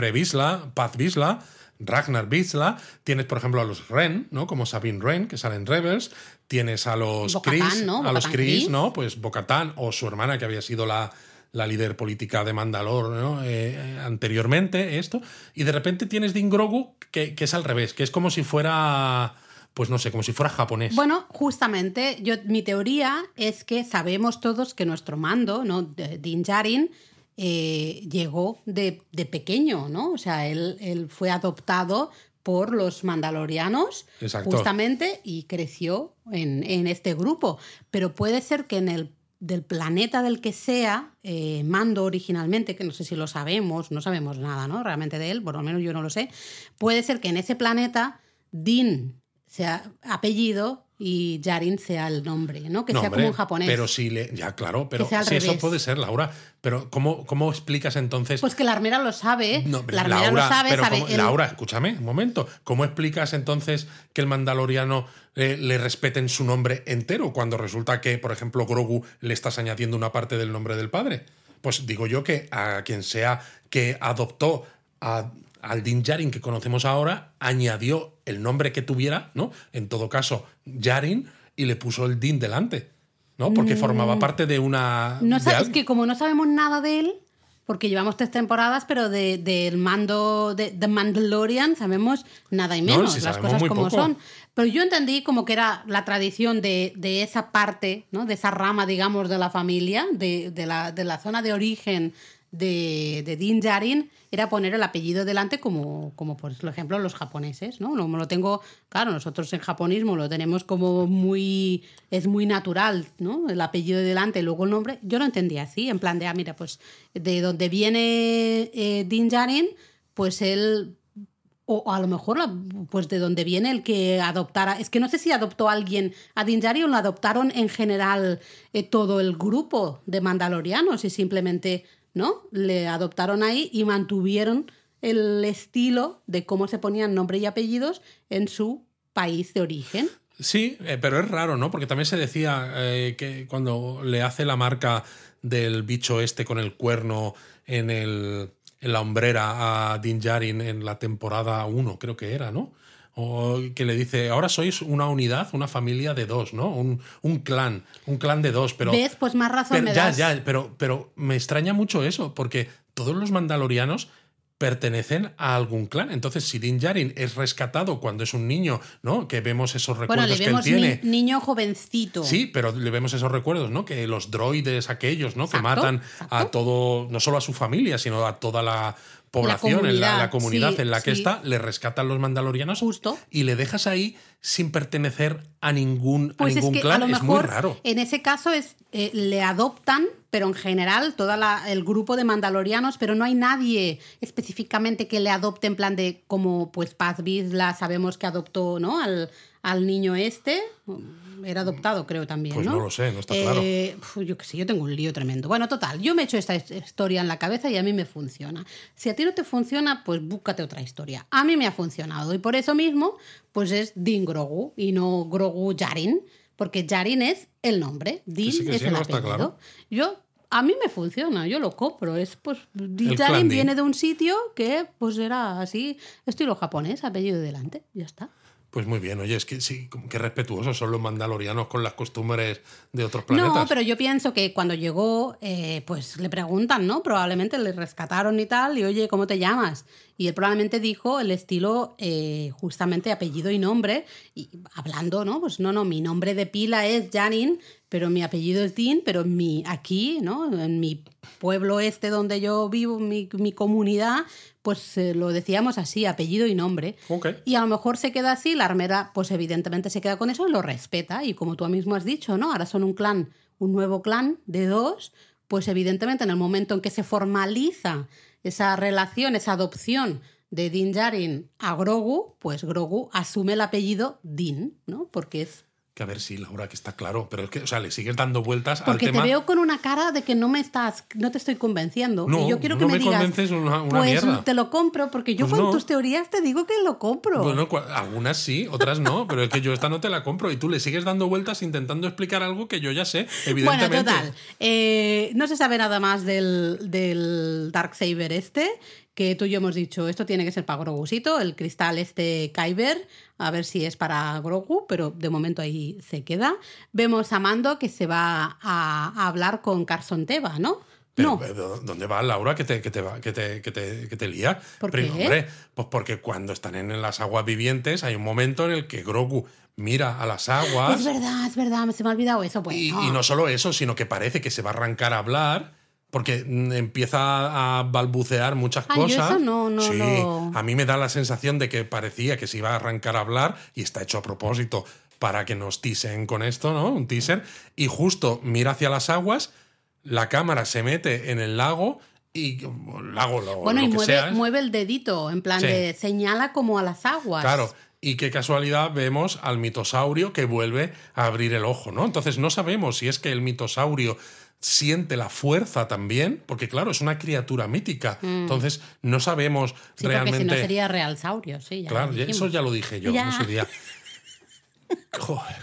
Paz Visla, Ragnar Visla, tienes por ejemplo a los Ren, ¿no? Como Sabine Ren, que salen Rebels, tienes a los Chris, a los Chris, ¿no? Pues Bocatán o su hermana que había sido la, la líder política de Mandalor ¿no? Eh, anteriormente, esto, y de repente tienes Din Grogu que, que, es al revés, que es como si fuera pues no sé, como si fuera japonés. Bueno, justamente, yo, mi teoría es que sabemos todos que nuestro mando, ¿no? Din Djarin, eh, llegó de, pequeño, ¿no? O sea, él, fue adoptado por los mandalorianos justamente y creció en, este grupo. Pero puede ser que en el del planeta del que sea, eh, Mando originalmente, que no sé si lo sabemos, no sabemos nada, ¿no? Realmente de él, por lo menos yo no lo sé. Puede ser que en ese planeta Din sea apellido y Yarin sea el nombre, ¿no? Que sea como un japonés. Pero si le. Ya, claro, pero si eso puede ser, Laura. Pero ¿cómo, ¿cómo explicas entonces? Pues que la armera lo sabe. la armera lo sabe, sabe Laura, escúchame un momento. ¿Cómo explicas entonces que el mandaloriano eh, le respeten su nombre entero cuando resulta que, por ejemplo, Grogu le estás añadiendo una parte del nombre del padre? Pues digo yo que a quien sea que adoptó a al Din Yarin que conocemos ahora, añadió el nombre que tuviera, ¿no? En todo caso, Yarin, y le puso el Din delante, ¿no? Porque formaba mm. parte de una. No sabes que como no sabemos nada de él, porque llevamos tres temporadas, pero del de, mando de The Mandalorian sabemos nada y menos, las cosas como son. Pero yo entendí como que era la tradición de, de, esa parte, ¿no? de esa rama, digamos, de la familia, de, de la, la, zona de origen de, de Din Djarin era poner el apellido delante como, como por ejemplo los japoneses, ¿no? Lo, lo tengo, claro, nosotros en japonismo lo tenemos como muy, es muy natural, ¿no? El apellido delante y luego el nombre. Yo lo entendía así, en plan de, ah, mira, pues de donde viene eh, Din Djarin, pues él o a lo mejor pues de donde viene el que adoptara es que no sé si adoptó alguien a Din Djarin o lo adoptaron en general eh, todo el grupo de mandalorianos y simplemente ¿no? Le adoptaron ahí y mantuvieron el estilo de cómo se ponían nombre y apellidos en su país de origen. Sí, eh, pero es raro, ¿no? Porque también se decía eh, que cuando le hace la marca del bicho este con el cuerno en, el, en la hombrera a Din Djarin en la temporada 1, creo que era, ¿no? O que le dice, ahora sois una unidad, una familia de dos, ¿no? Un, un clan, un clan de dos, pero... ¿Ves? Pues más razón ya, Ya, pero, pero me extraña mucho eso, porque todos los mandalorianos pertenecen a algún clan. Entonces, si Din Djarin es rescatado cuando es un niño, ¿no? Que vemos esos Bueno, recuerdos que él tiene. ni- niño jovencito. Sí, pero le vemos esos recuerdos, ¿no? Que los droides aquellos, ¿no? que matan exacto. a todo, no solo a su familia, sino a toda la población, en la, comunidad, la comunidad sí, en la que sí. está, le rescatan los mandalorianos Justo. y le dejas ahí sin pertenecer a ningún, a Pues es ningún que clan. a lo es muy raro. en ese caso es eh, le adoptan, pero en general todo el grupo de mandalorianos, pero no hay nadie específicamente que le adopte en plan de como pues Paz Vizsla sabemos que adoptó ¿no? al, al niño este. Era adoptado, creo también. Pues ¿no? no lo sé, no está Eh, uf, yo qué sé, yo tengo un lío tremendo. Bueno, total, yo me he hecho esta his- historia en la cabeza y a mí me funciona. Si a ti no te funciona, pues búscate otra historia. A mí me ha funcionado y por eso mismo, pues es Din Grogu y no Grogu Yarin, porque Yarin es el nombre, Din sí, es el no, apellido. claro. Yo a mí me funciona, yo lo compro. Es pues Din. viene de un sitio que pues era así, estilo japonés, apellido delante, ya está. Pues muy bien, oye, es que sí, que respetuosos son los mandalorianos con las costumbres de otros planetas. No, pero yo pienso que cuando llegó, eh, pues le preguntan, ¿no? Probablemente le rescataron y tal, y oye, ¿cómo te llamas? Y él probablemente dijo el estilo eh, justamente apellido y nombre, y hablando, ¿no? Pues no, no, mi nombre de pila es Janin, pero mi apellido es Dean, pero mi, aquí, ¿no? En mi pueblo este donde yo vivo, mi, mi comunidad, pues eh, lo decíamos así, apellido y nombre. Y a lo mejor se queda así, la armera, pues evidentemente se queda con eso y lo respeta. Y como tú mismo has dicho, ¿no? Ahora son un clan, un nuevo clan de dos, pues evidentemente en el momento en que se formaliza esa relación, esa adopción de Din Djarin a Grogu, pues Grogu asume el apellido Din, ¿no? Porque es Que a ver si, Laura, que está claro. Pero es que, o sea, le sigues dando vueltas porque al te tema. veo con una cara de que no me estás, no te estoy convenciendo. No, y yo quiero que no me, me digas, convences una- una pues mierda. te lo compro, porque yo Pues con no. tus teorías te digo que lo compro. Bueno, algunas sí, otras no, pero es que yo esta no te la compro y tú le sigues dando vueltas intentando explicar algo que yo ya sé, evidentemente. Bueno, total. eh, no se sabe nada más del, del Darksaber este, que tú y yo hemos dicho, esto tiene que ser para Grogusito, el cristal este Kyber, a ver si es para Grogu, pero de momento ahí se queda. Vemos a Mando que se va a, a hablar con Carson Teva, ¿no? Pero, no. pero, ¿Dónde va Laura que te, que te, va- que te, que te, que te lía? ¿Por Pero, qué? hombre, pues porque cuando están en las aguas vivientes hay un momento en el que Grogu mira a las aguas Es verdad, es verdad, se me ha olvidado eso. Pues, y, no. y no solo eso, sino que parece que se va a arrancar a hablar porque mm, empieza a balbucear muchas Ah, yo cosas. eso no- no sí, a mí me da la sensación de que parecía que se iba a arrancar a hablar y está hecho a propósito para que nos tisen con esto, ¿no? Un teaser. Y justo mira hacia las aguas, la cámara se mete en el lago y el lago lo, Bueno, lo y que mueve, sea, ¿eh? mueve el dedito, en plan Sí. de señala como a las aguas. Claro. Y qué casualidad vemos al mitosaurio que vuelve a abrir el ojo, ¿no? Entonces no sabemos si es que el mitosaurio siente la fuerza también, porque claro, es una criatura mítica. Entonces no sabemos Mm. Sí, realmente. porque si no sería real saurio, sí. Ya Claro, eso ya lo dije yo Ya. ese día. Joder.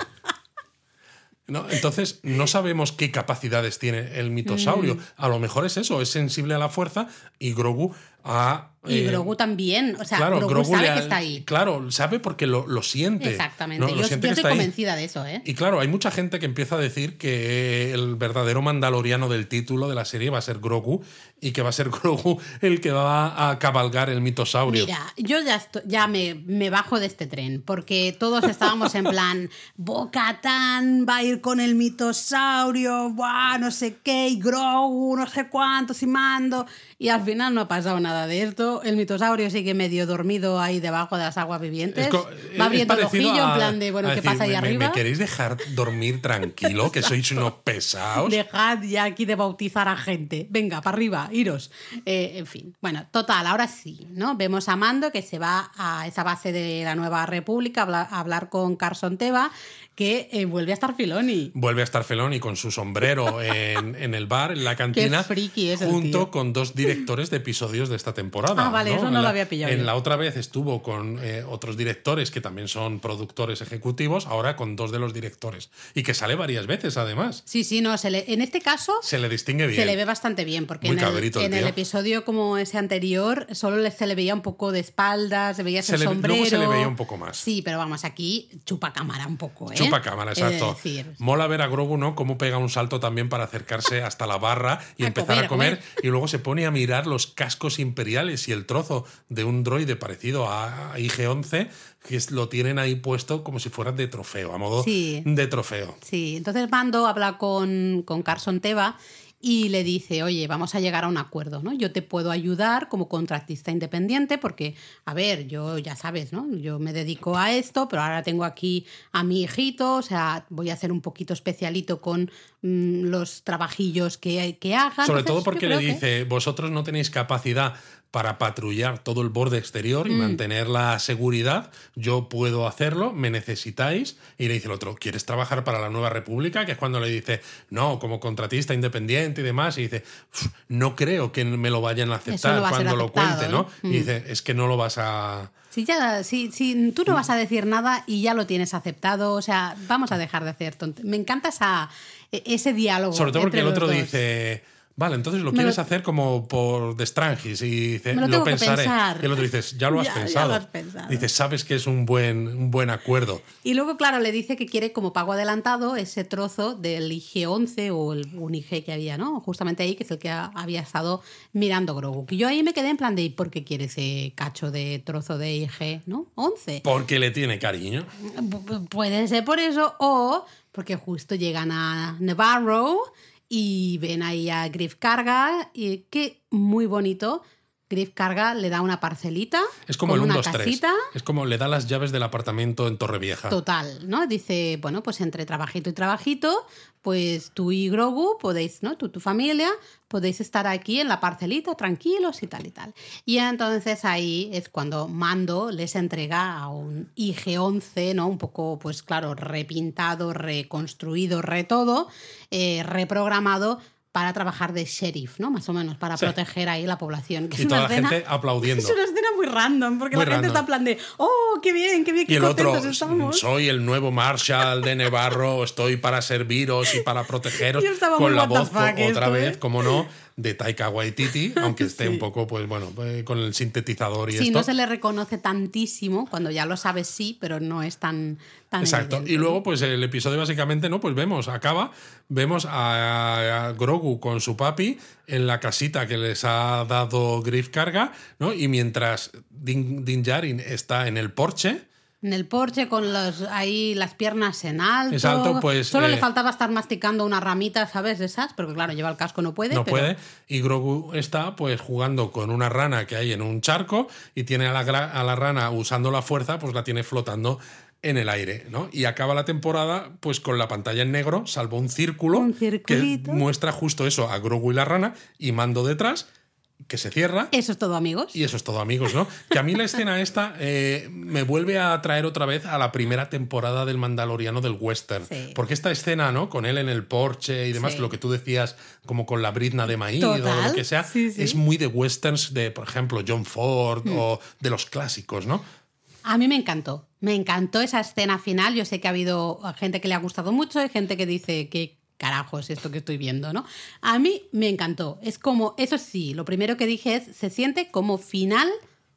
No, entonces, no sabemos qué capacidades tiene el mitosaurio. Mm. A lo mejor es eso, es sensible a la fuerza y Grogu a. Y eh, Grogu también. O sea, claro, Grogu, Grogu sabe ha- que está ahí. Claro, sabe porque lo, lo siente. Exactamente. ¿no? Lo yo siente yo que estoy ahí. convencida de eso, ¿eh? Y claro, hay mucha gente que empieza a decir que el verdadero mandaloriano del título de la serie va a ser Grogu y que va a ser Grogu el que va a cabalgar el mitosaurio. Mira, yo ya, esto- ya me, me bajo de este tren, porque todos estábamos en plan, Bocatán va a ir con el mitosaurio, buah, no sé qué, y Grogu, no sé cuántos, y mando. Y al final no ha pasado nada de esto. El mitosaurio sigue medio dormido ahí debajo de las aguas vivientes. Es va abriendo el ojillo en plan de, bueno, ¿qué decir, pasa ahí "¿Me- me- arriba? ¿Me queréis dejar dormir tranquilo? Que sois unos pesados. Dejad ya aquí de bautizar a gente. Venga, para arriba, iros. Eh, en fin, bueno, total, ahora sí, ¿no? Vemos a Mando que se va a esa base de la Nueva República a hablar, a hablar con Carson Teva, que eh, vuelve a estar Filoni. Vuelve a estar Feloni con su sombrero en, en el bar, en la cantina, friki es el junto tío. con dos directores de episodios de esta temporada. Ah, vale, eso no lo había pillado En yo. la otra vez estuvo con eh, otros directores que también son productores ejecutivos, ahora con dos de los directores. Y que sale varias veces, además. Sí, sí, no, se le- en este caso Se le distingue bien. se le ve bastante bien, porque Muy en, el, el en el episodio como ese anterior solo le- se le veía un poco de espaldas, se veía Se le- luego sombrero. se le veía un poco más. Sí, pero vamos, aquí chupa cámara un poco, ¿eh? chupa cámara, he de exacto. Mola ver a Grogu, ¿no? Cómo pega un salto también para acercarse hasta la barra y A empezar comer, a comer. a comer. Y luego se pone a mirar los cascos imperiales y el trozo de un droide parecido a IG-11, que lo tienen ahí puesto como si fueran de trofeo, a modo Sí. de trofeo. Sí, entonces Mando habla con, con Carson Teva y le dice, oye, vamos a llegar a un acuerdo, ¿no? Yo te puedo ayudar como contratista independiente porque, a ver, yo ya sabes, ¿no? Yo me dedico a esto, pero ahora tengo aquí a mi hijito, o sea, voy a hacer un poquito especialito con mm, los trabajillos que, que haga. Sobre Entonces, todo porque le que- dice, vosotros no tenéis capacidad para patrullar todo el borde exterior y Mm. mantener la seguridad, yo puedo hacerlo, me necesitáis. Y le dice el otro, ¿quieres trabajar para la Nueva República? Que es cuando le dice, no, como contratista independiente y demás. Y dice, "Uf, no creo que me lo vayan a aceptar no va a ser cuando lo cuente, ¿no? ¿eh? Mm. Y dice, es que no lo vas a... Si ya, si, si tú no vas a decir nada y ya lo tienes aceptado, o sea, vamos a dejar de hacer tonto. Me encanta esa, e- ese diálogo. Sobre todo porque el otro dice, vale, entonces lo Me quieres lo- hacer como por de Strangis y dice, Me lo lo, pensaré. pensar. Y el otro dices, ya lo has Ya- ya pensado. lo has pensado. Dices, sabes que es un buen, un buen acuerdo. Y luego, claro, le dice que quiere como pago adelantado ese trozo del IG-11 o el, un IG que había, ¿no? Justamente ahí, que es el que ha- había estado mirando Grogu. Que yo ahí me quedé en plan de, ¿y por qué quiere ese cacho de trozo de IG, ¿no? 11. Porque le tiene cariño. Pu- Puede ser por eso o porque justo llegan a Navarro y ven ahí a Griff Carga y que muy bonito. Griff Carga le da una parcelita Es como con el 1, una 2, 3. casita. Es como le da las llaves del apartamento en Torrevieja. Total, ¿no? Dice, bueno, pues entre trabajito y trabajito, pues tú y Grogu podéis, ¿no? Tú tu familia podéis estar aquí en la parcelita tranquilos y tal y tal. Y entonces ahí es cuando Mando les entrega a un IG-11, ¿no? Un poco, pues claro, repintado, reconstruido, re todo, eh, reprogramado para trabajar de sheriff, ¿no? Más o menos, para Sí. proteger ahí la población. Que Y es toda una la escena- gente aplaudiendo. Es una escena muy random, porque Muy la gente random. está en plan de, oh, qué bien, qué bien, qué Y el otro, contentos estamos. soy el nuevo Marshall de Nevarro, estoy para serviros y para protegeros. Yo estaba con muy la voz, fuck otra esto, vez, ¿eh? como no, de Taika Waititi, aunque esté Sí. un poco, pues bueno, eh, con el sintetizador y Sí, esto. no se le reconoce tantísimo, cuando ya lo sabes sí, pero no es tan, tan Exacto. evidente. Y luego, pues el episodio básicamente, ¿no? Pues vemos, acaba, vemos a, a Grogu con su papi en la casita que les ha dado Griff Carga, ¿no? Y mientras Din, Din Djarin está en el porche, En el porche con los, ahí las piernas en alto. Es alto, pues, Solo eh, le faltaba estar masticando una ramita, ¿sabes? De esas, porque claro, lleva el casco, no puede. no pero- puede, y Grogu está pues jugando con una rana que hay en un charco y tiene a la, a la rana usando la fuerza, pues la tiene flotando en el aire, ¿no? Y acaba la temporada pues con la pantalla en negro, salvo un círculo Un que muestra justo eso, a Grogu y la rana, y mando detrás, que se cierra. Eso es todo, amigos. Y eso es todo, amigos, ¿no? Que a mí la escena esta eh, me vuelve a traer otra vez a la primera temporada del Mandaloriano del western. Sí. Porque esta escena, ¿no? Con él en el porche y demás, Sí. lo que tú decías, como con la brizna de maíz o lo que sea, sí, sí. es muy de westerns de, por ejemplo, John Ford o de los clásicos, ¿no? A mí me encantó. Me encantó esa escena final. Yo sé que ha habido gente que le ha gustado mucho y gente que dice que carajo es esto que estoy viendo, ¿no? A mí me encantó. Es como, eso sí, lo primero que dije es, se siente como final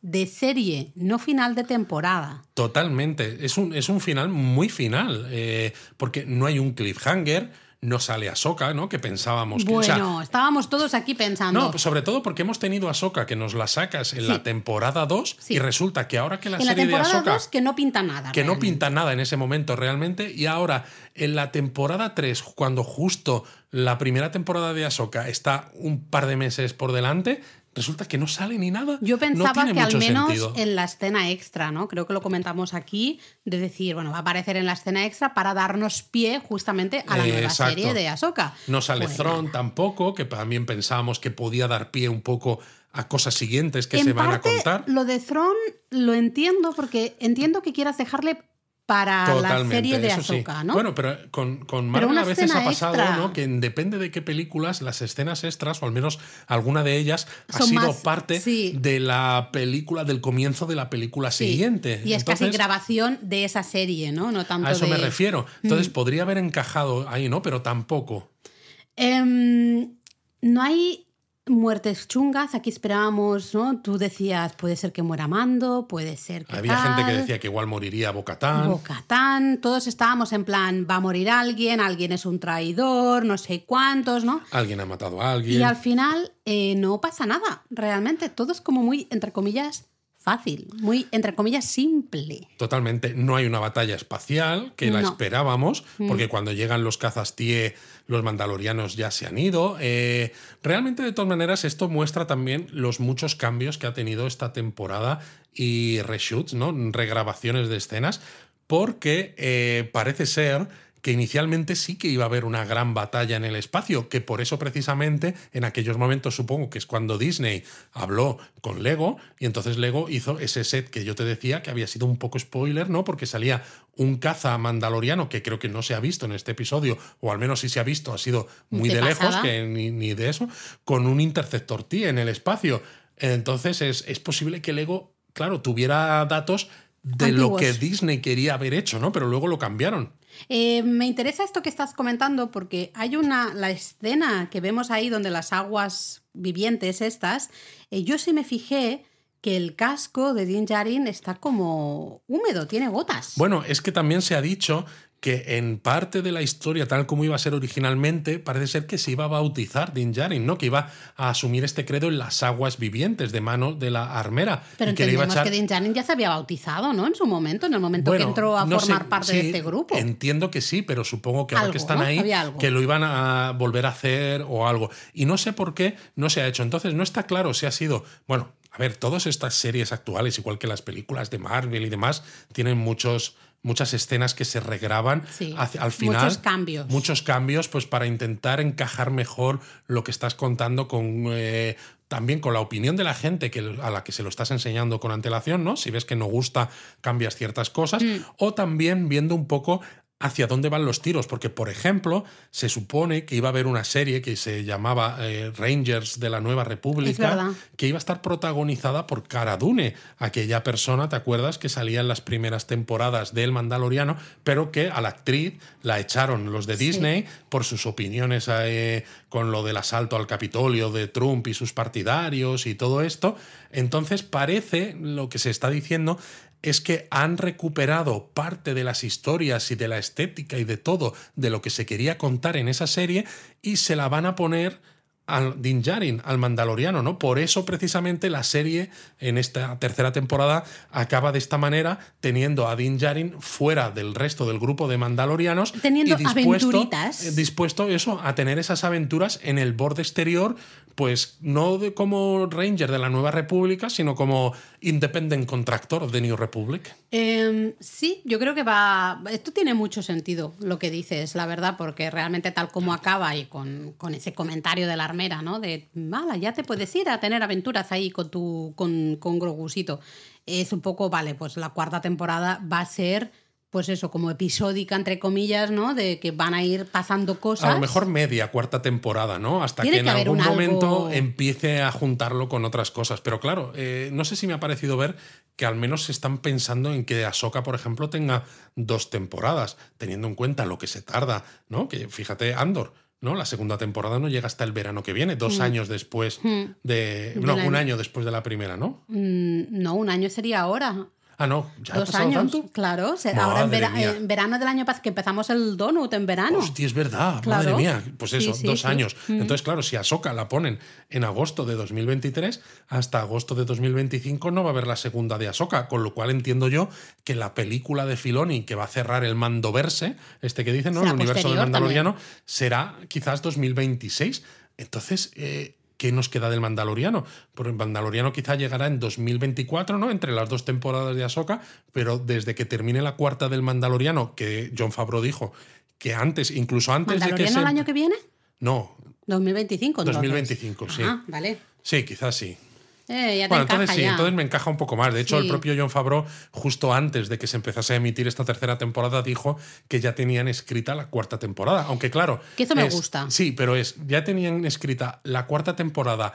de serie, no final de temporada. Totalmente. Es un, es un final muy final. eh, porque no hay un cliffhanger, no sale Ahsoka, ¿no? Que pensábamos que. o sea, Bueno, estábamos todos aquí pensando. No, pues sobre todo porque hemos tenido a Ahsoka que nos la sacas en Sí. la temporada 2 Sí. y resulta que ahora que la en la serie de temporada Ahsoka 2 que no pinta nada. que no pinta nada en ese momento realmente y ahora en la temporada 3 cuando justo la primera temporada de Ahsoka está un par de meses por delante, resulta que no sale ni nada. Yo pensaba que al menos sentido. en la escena extra, ¿no? Creo que lo comentamos aquí, de decir, bueno, va a aparecer en la escena extra para darnos pie justamente a la Eh, nueva exacto. serie de Ahsoka. No sale Pues Thrawn nada. tampoco, que también pensábamos que podía dar pie un poco a cosas siguientes que en se van parte, a contar. Lo de Thrawn lo entiendo porque entiendo que quieras dejarle para la serie de sí. Ahsoka, ¿no? Bueno, pero con, con Marvel una a veces ha pasado, extra. ¿no? Que depende de qué películas, las escenas extras, o al menos alguna de ellas, ha sido más- parte sí. de la película, del comienzo de la película Sí. siguiente. Y es casi Entonces, grabación de esa serie, ¿no? No tanto A eso de... me refiero. Mm. Entonces podría haber encajado ahí, ¿no? Pero tampoco. Em, no hay muertes chungas. Aquí esperábamos, ¿no? Tú decías, puede ser que muera Mando, puede ser que. Había tal, gente que decía que igual moriría Bocatán. Bocatán, todos estábamos en plan, va a morir alguien, alguien es un traidor, no sé cuántos, ¿no? Alguien ha matado a alguien. Y al final eh, no pasa nada, realmente. Todo es como muy, entre comillas, fácil, muy, entre comillas, simple. Totalmente. No hay una batalla espacial que la No. esperábamos, porque cuando llegan los cazas TIE, los mandalorianos ya se han ido. Eh, realmente, de todas maneras, esto muestra también los muchos cambios que ha tenido esta temporada y reshoots, ¿no? Regrabaciones de escenas, porque eh, parece ser que inicialmente sí que iba a haber una gran batalla en el espacio, que por eso precisamente en aquellos momentos supongo que es cuando Disney habló con Lego y entonces Lego hizo ese set que yo te decía que había sido un poco spoiler, ¿no? Porque salía un caza mandaloriano que creo que no se ha visto en este episodio, o al menos si se ha visto, ha sido muy De lejos, que ni, ni de eso, con un interceptor T en el espacio. Entonces es, es posible que Lego, claro, tuviera datos de lo que Disney quería haber hecho, ¿no? Pero luego lo cambiaron. Eh, me interesa esto que estás comentando porque hay una, la escena que vemos ahí donde las aguas vivientes estas, eh, yo sí me fijé que el casco de Din Djarin está como húmedo, tiene gotas. Bueno, es que también se ha dicho que en parte de la historia, tal como iba a ser originalmente, parece ser que se iba a bautizar Din Djarin, ¿no? Que iba a asumir este credo en las aguas vivientes de mano de la armera. Pero y que le iba a echar... que Din Djarin ya se había bautizado, ¿no? En su momento, en el momento que entró a no sé, formar parte de este grupo. Entiendo que sí, pero supongo que ahora que están ¿no? ahí, que lo iban a volver a hacer o algo. Y no sé por qué no se ha hecho. Entonces, no está claro si ha sido. Bueno, a ver, todas estas series actuales, igual que las películas de Marvel y demás, tienen muchos. Muchas escenas que se regraban Sí, hacia- al final. muchos cambios. Muchos cambios, pues para intentar encajar mejor lo que estás contando con. eh, también con la opinión de la gente que, a la que se lo estás enseñando con antelación, ¿no? Si ves que no gusta, cambias ciertas cosas. Mm. O también viendo un poco hacia dónde van los tiros. Porque, por ejemplo, se supone que iba a haber una serie que se llamaba eh, Rangers de la Nueva República, que iba a estar protagonizada por Cara Dune, aquella persona, ¿te acuerdas? Que salía en las primeras temporadas del Mandaloriano, pero que a la actriz la echaron los de Disney por sus opiniones eh, con lo del asalto al Capitolio de Trump y sus partidarios y todo esto. Entonces parece, lo que se está diciendo, es que han recuperado parte de las historias y de la estética y de todo de lo que se quería contar en esa serie y se la van a poner al Din Djarin, al Mandaloriano, ¿no? Por eso precisamente la serie en esta tercera temporada acaba de esta manera, teniendo a Din Djarin fuera del resto del grupo de Mandalorianos Teniendo y dispuesto, aventuritas. eh, dispuesto eso a tener esas aventuras en el borde exterior, pues no de como Ranger de la Nueva República, sino como Independent Contractor the New Republic. Eh, sí, yo creo que va. Esto tiene mucho sentido lo que dices, la verdad, porque realmente tal como acaba y con, con ese comentario de la armera, ¿no? De, vale, ya te puedes ir a tener aventuras ahí con tu con, con Grogusito. Es un poco, vale, pues la cuarta temporada va a ser, pues eso, como episódica, entre comillas, ¿no? De que van a ir pasando cosas. A lo mejor media, cuarta temporada, ¿no? Hasta Tiene que en que algún algo- momento empiece a juntarlo con otras cosas. Pero claro, eh, no sé si me ha parecido ver que al menos se están pensando en que Ahsoka, por ejemplo, tenga dos temporadas, teniendo en cuenta lo que se tarda, ¿no? Que fíjate, Andor. ¿no? La segunda temporada no llega hasta el verano que viene, dos años después de. No, un año. año después de la primera, ¿no? Mm, no, un año sería ahora. Ah, no, ya ha Dos pasado años, tanto. claro. ahora en, Madre vera- mía. en verano del año pasado, que empezamos el donut en verano. Hostia, es verdad, Claro. madre mía. Pues eso, Sí, sí, dos sí. años. Entonces, claro, si a Soka la ponen en agosto de 2023, hasta agosto de 2025 no va a haber la segunda de Ahsoka, con lo cual entiendo yo que la película de Filoni que va a cerrar el Mandoverse, este que dicen, ¿no? Será el universo del Mandaloriano, será quizás 2026. Entonces, eh, ¿qué nos queda del Mandaloriano? Porque el Mandaloriano quizá llegará en 2024, ¿no? Entre las dos temporadas de Ahsoka, pero desde que termine la cuarta del Mandaloriano, que John Favreau dijo que antes, incluso antes de que ¿Mandaloriano se... el año que viene? No, 2025. entonces. 2025, sí. Ah, vale. Sí, quizás sí. Eh, ya te Bueno, entonces sí, ya. entonces me encaja un poco más. De hecho, el propio John Favreau, justo antes de que se empezase a emitir esta tercera temporada, dijo que ya tenían escrita la cuarta temporada. Aunque claro. Que eso me es- gusta. Sí, pero es, ya tenían escrita la cuarta temporada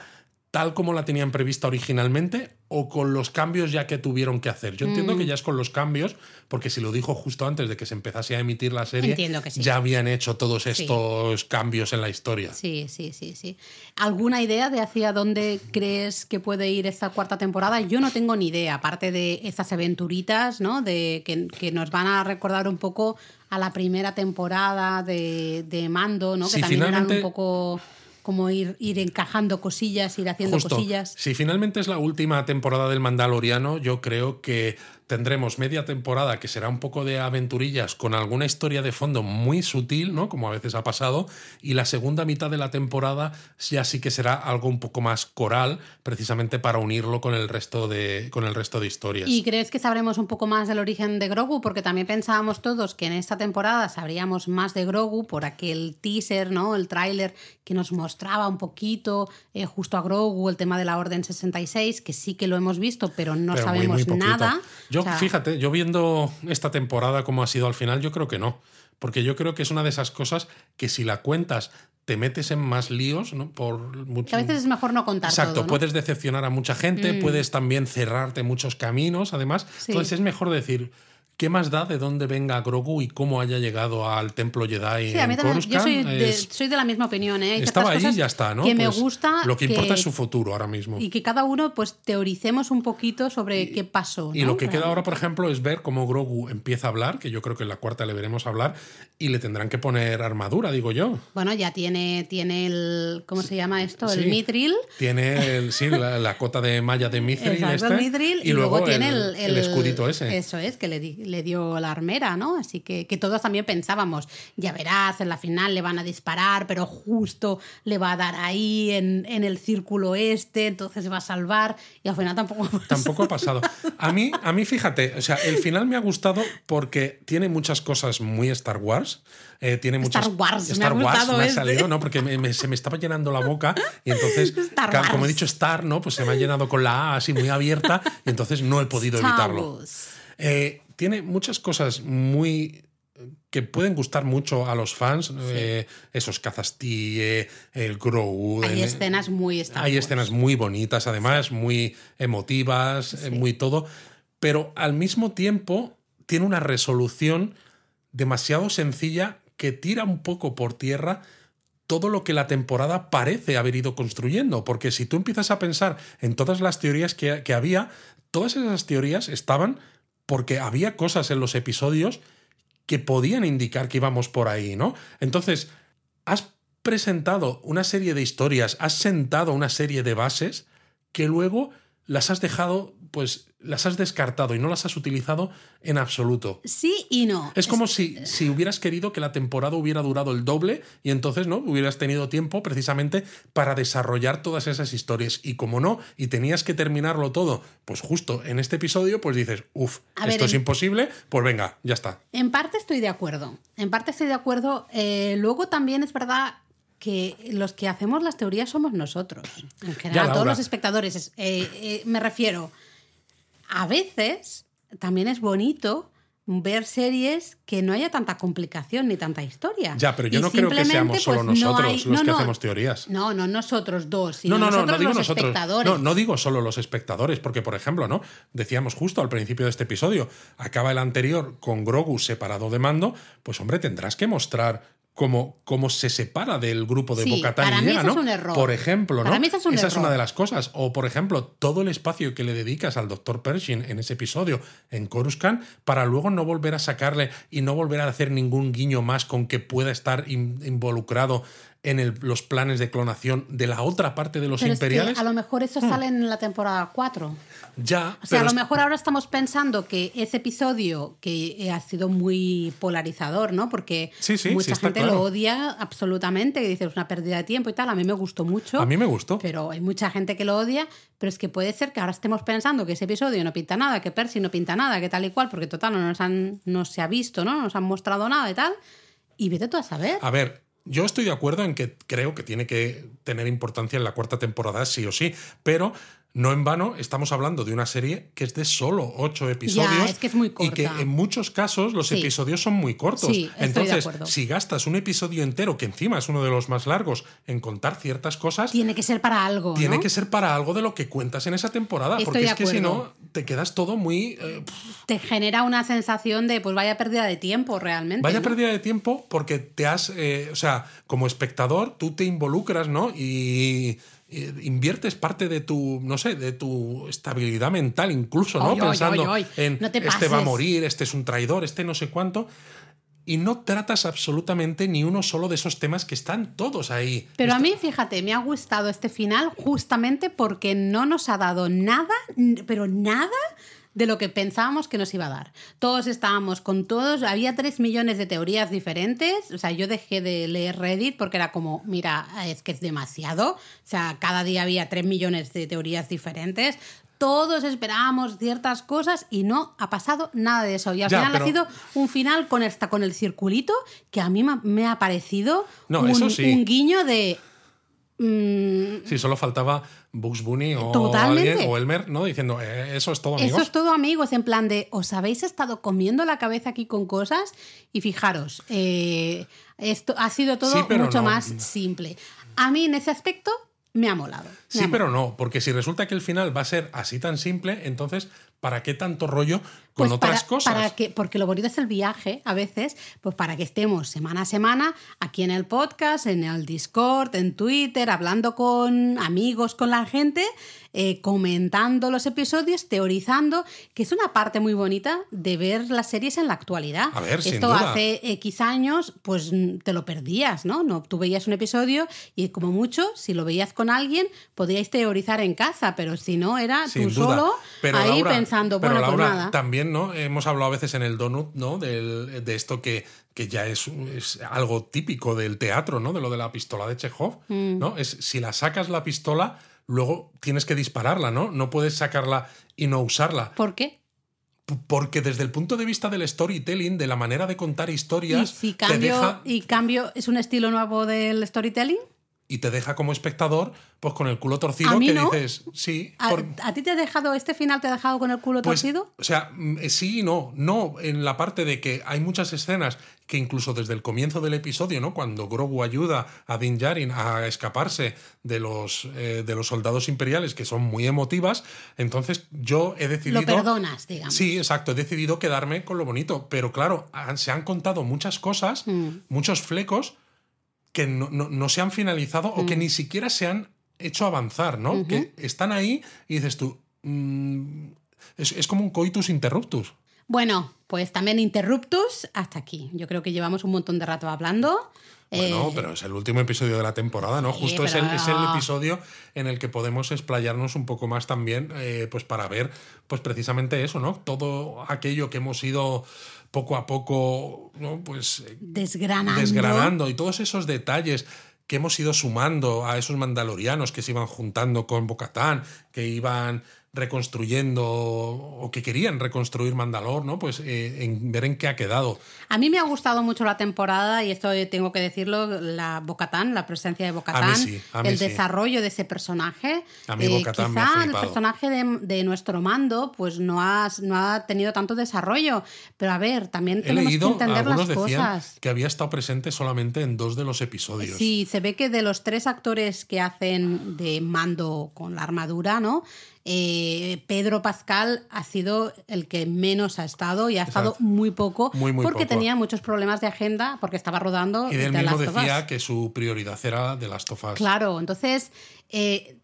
tal como la tenían prevista originalmente o con los cambios ya que tuvieron que hacer. Yo entiendo que Mm. ya es con los cambios, porque si lo dijo justo antes de que se empezase a emitir la serie, que sí. ya habían hecho todos estos cambios en la historia. Sí, sí, sí, sí. ¿Alguna idea de hacia dónde crees que puede ir esta cuarta temporada? Yo no tengo ni idea, aparte de estas aventuritas, ¿no? De que, que nos van a recordar un poco a la primera temporada de, de Mando, ¿no? Sí, que también eran un poco como ir, ir encajando cosillas, ir haciendo Justo. cosillas. Si finalmente es la última temporada del Mandaloriano, yo creo que tendremos media temporada que será un poco de aventurillas con alguna historia de fondo muy sutil, ¿no? Como a veces ha pasado, y la segunda mitad de la temporada ya sí que será algo un poco más coral, precisamente para unirlo con el resto de, con el resto de historias. ¿Y crees que sabremos un poco más del origen de Grogu? Porque también pensábamos todos que en esta temporada sabríamos más de Grogu por aquel teaser, ¿no? El tráiler que nos mostraba un poquito eh, justo a Grogu, el tema de la Orden 66, que sí que lo hemos visto, pero no Pero sabemos muy nada. Yo, O sea, fíjate, yo viendo esta temporada como ha sido al final, yo creo que no. Porque yo creo que es una de esas cosas que si la cuentas te metes en más líos, ¿no? Por mucho, que a veces es mejor no contar Exacto, todo, ¿no? puedes decepcionar a mucha gente, Mm. puedes también cerrarte muchos caminos, además. Sí. Entonces es mejor decir, ¿qué más da de dónde venga Grogu y cómo haya llegado al templo Jedi Sí, a mí en también, yo Coruscant? soy de, Es- soy de la misma opinión, ¿eh? Hay Estaba ahí y ya está, ¿no? Que me Pues gusta. Lo que importa es su futuro ahora mismo. Y que cada uno, pues, teoricemos un poquito sobre qué pasó. Y lo que queda ahora, por ejemplo, es ver cómo Grogu empieza a hablar, que yo creo que en la cuarta le veremos hablar, y le tendrán que poner armadura, digo yo. Bueno, ya tiene, tiene el. ¿Cómo se llama esto? El mitril. Tiene el, sí, la, la cota de malla de Mithril, este, mitril, y, luego, tiene el, el, el escudito ese. Eso es, que le, di- le dio la armera, ¿no? Así que, que todos también pensábamos, ya verás, en la final le van a disparar, pero justo le va a dar ahí en, en el círculo este, entonces se va a salvar, y al final tampoco. Tampoco ha pasado. A mí, a mí, fíjate, o sea, el final me ha gustado porque tiene muchas cosas muy Star Wars. eh, tiene muchas Star Wars, me Star ha Wars me ha este. salido, ¿no? Porque me- me- se me estaba llenando la boca y entonces, como he dicho Star, ¿no? Pues se me ha llenado con la A así muy abierta y entonces no he podido Star evitarlo. Eh, tiene muchas cosas muy que pueden gustar mucho a los fans, eh, esos Cazastie, el Grogu. Hay en- escenas muy hay escenas muy bonitas, además, muy emotivas, eh, muy todo, pero al mismo tiempo tiene una resolución demasiado sencilla que tira un poco por tierra todo lo que la temporada parece haber ido construyendo, porque si tú empiezas a pensar en todas las teorías que, que había, todas esas teorías estaban porque había cosas en los episodios que podían indicar que íbamos por ahí, ¿no? Entonces, has presentado una serie de historias, has sentado una serie de bases que luego las has dejado, pues las has descartado y no las has utilizado en absoluto. Sí y no. Es como si, si hubieras querido que la temporada hubiera durado el doble y entonces no hubieras tenido tiempo precisamente para desarrollar todas esas historias. Y como no, y tenías que terminarlo todo, pues justo en este episodio, pues dices, uff, ver, esto es en- imposible, pues venga, ya está. En parte estoy de acuerdo. En parte estoy de acuerdo. Eh, luego también es verdad que los que hacemos las teorías somos nosotros. En general, todos los espectadores. Es- eh, eh, me refiero. A veces también es bonito ver series que no haya tanta complicación ni tanta historia. Ya, pero yo Y no creo que seamos solo pues, no nosotros los que no. hacemos teorías. No, no nosotros dos, sino No, no, no, nosotros no digo los nosotros. espectadores. No, no digo solo los espectadores, porque, por ejemplo, ¿no? Decíamos justo al principio de este episodio, acaba el anterior con Grogu separado de mando, pues hombre, tendrás que mostrar cómo, cómo se separa del grupo de Sí, Bocatán y eso es ¿no? un error. Por ejemplo, ¿no? Para mí eso es un Esa es una de las cosas. O, por ejemplo, todo el espacio que le dedicas al Dr. Pershing en ese episodio en Coruscant para luego no volver a sacarle y no volver a hacer ningún guiño más con que pueda estar in- involucrado en el- los planes de clonación de la otra parte de los Pero es que imperiales. a lo mejor eso sale en la temporada 4. Ya, O sea, a lo es- mejor ahora estamos pensando que ese episodio que eh, ha sido muy polarizador, ¿no? Porque Sí, sí, mucha sí, gente claro. lo odia absolutamente, que dice es una pérdida de tiempo y tal. A mí me gustó mucho. a mí me gustó. Pero hay mucha gente que lo odia, pero es que puede ser que ahora estemos pensando que ese episodio no pinta nada, que Percy no pinta nada, que tal y cual, porque total no nos han, no se ha visto, ¿no? No nos han mostrado nada y tal. Y vete tú a saber. A ver, yo estoy de acuerdo en que creo que tiene que tener importancia en la cuarta temporada, sí o sí, pero No en vano estamos hablando de una serie que es de solo ocho episodios. es que es muy Y que corta. en muchos casos los Sí. episodios son muy cortos. Sí, Entonces, si gastas un episodio entero, que encima es uno de los más largos, en contar ciertas cosas, Tiene que ser para algo. tiene ¿no? que ser para algo de lo que cuentas en esa temporada. Estoy porque es que si no, te quedas todo muy. eh, Te genera una sensación de, pues vaya pérdida de tiempo realmente. Vaya ¿no? pérdida de tiempo porque te has, eh, o sea, como espectador, tú te involucras, ¿no? Y, y inviertes parte de tu, no sé, de tu estabilidad mental incluso, ¿no? Pensando en No te este va a morir, este es un traidor, este no sé cuánto. Y no tratas absolutamente ni uno solo de esos temas que están todos ahí. Pero a mí, fíjate, me ha gustado este final justamente porque no nos ha dado nada, pero nada de lo que pensábamos que nos iba a dar. Todos estábamos con todos, había tres millones de teorías diferentes, o sea, yo dejé de leer Reddit porque era como, mira, es que es demasiado, o sea, cada día había tres millones de teorías diferentes. Todos esperábamos ciertas cosas y no ha pasado nada de eso. Y al Ya, final pero- ha sido un final con esta, con el circulito que a mí me ha- parecido No, un, eso sí. un guiño de. Mm, Sí, solo faltaba Bugs Bunny o Totalmente. alguien, o Elmer, ¿no? Diciendo, "Eh, eso es todo, amigos. eso es todo, amigos, en plan de. ¿Os habéis estado comiendo la cabeza aquí con cosas? Y fijaros, eh, esto ha sido todo Sí, mucho no. más simple. A mí en ese aspecto me ha molado. me Sí, ha pero no, porque si resulta que el final va a ser así tan simple, entonces, ¿para qué tanto rollo con Pues otras para, cosas? para que, porque lo bonito es el viaje, a veces, pues para que estemos semana a semana aquí en el podcast, en el Discord, en Twitter, hablando con amigos, con la gente, eh, comentando los episodios, teorizando, que es una parte muy bonita de ver las series en la actualidad. A ver, sin Esto duda. hace X años, pues mm, te lo perdías, ¿no? no Tú veías un episodio y como mucho, si lo veías con alguien, podíais teorizar en casa, pero si no, era Sin tú duda. solo Pero ahí Laura- pensando, pero bueno, Laura, pues nada. También, ¿no? Hemos hablado a veces en el Donut, ¿no? Del- de esto que, que ya es, es algo típico del teatro, ¿no? De lo de la pistola de Chekhov, Mm. ¿no? Es si la sacas la pistola, luego tienes que dispararla, ¿no? No puedes sacarla y no usarla. ¿Por qué? Porque desde el punto de vista del storytelling, de la manera de contar Y historias, te cambio, deja, y cambio es un estilo nuevo del storytelling. Y te deja como espectador, pues con el culo torcido, ¿A mí que no? dices, sí, ¿A, por- a ti te ha dejado, este final te ha dejado con el culo Pues, torcido? O sea, mm, eh, sí y no. No, en la parte de que hay muchas escenas que incluso desde el comienzo del episodio, ¿no? Cuando Grogu ayuda a Din Djarin a escaparse de los, eh, de los soldados imperiales, que son muy emotivas, entonces yo he decidido... Lo perdonas, digamos. Sí, exacto. He decidido quedarme con lo bonito. Pero claro, se han contado muchas cosas, Mm. muchos flecos que no, no- no se han finalizado o que Mm. ni siquiera se han hecho avanzar, ¿no? Que están ahí y dices tú. mm, es, es como un coitus interruptus. Bueno, pues también interruptus hasta aquí. Yo creo que llevamos un montón de rato hablando. Bueno, Eh, pero es el último episodio de la temporada, ¿no? Sí, Justo es, el, pero- es el episodio en el que podemos explayarnos un poco más también, eh, pues para ver, pues precisamente eso, ¿no? Todo aquello que hemos ido poco a poco, ¿no? Pues eh, desgranando. desgranando y todos esos detalles que hemos ido sumando a esos mandalorianos que se iban juntando con Bocatán, que iban reconstruyendo o que querían reconstruir Mandalor, ¿no? Pues eh, en ver en qué ha quedado. A mí me ha gustado mucho la temporada y esto tengo que decirlo, la Bocatán, la presencia de Bocatán, sí, el sí. desarrollo de ese personaje. A mí Bo-Katan me ha quizá el personaje de, de nuestro mando pues no ha, no ha tenido tanto desarrollo, pero a ver, también He tenemos que leído, entender algunos las cosas. que había estado presente solamente en dos de los episodios. Sí, se ve que de los tres actores que hacen de mando con la armadura, ¿no? Eh, Pedro Pascal ha sido el que menos ha estado y ha estado muy poco Muy, muy porque poco. tenía muchos problemas de agenda porque estaba rodando Y él mismo decía que su prioridad era de las tofas. Claro, entonces eh,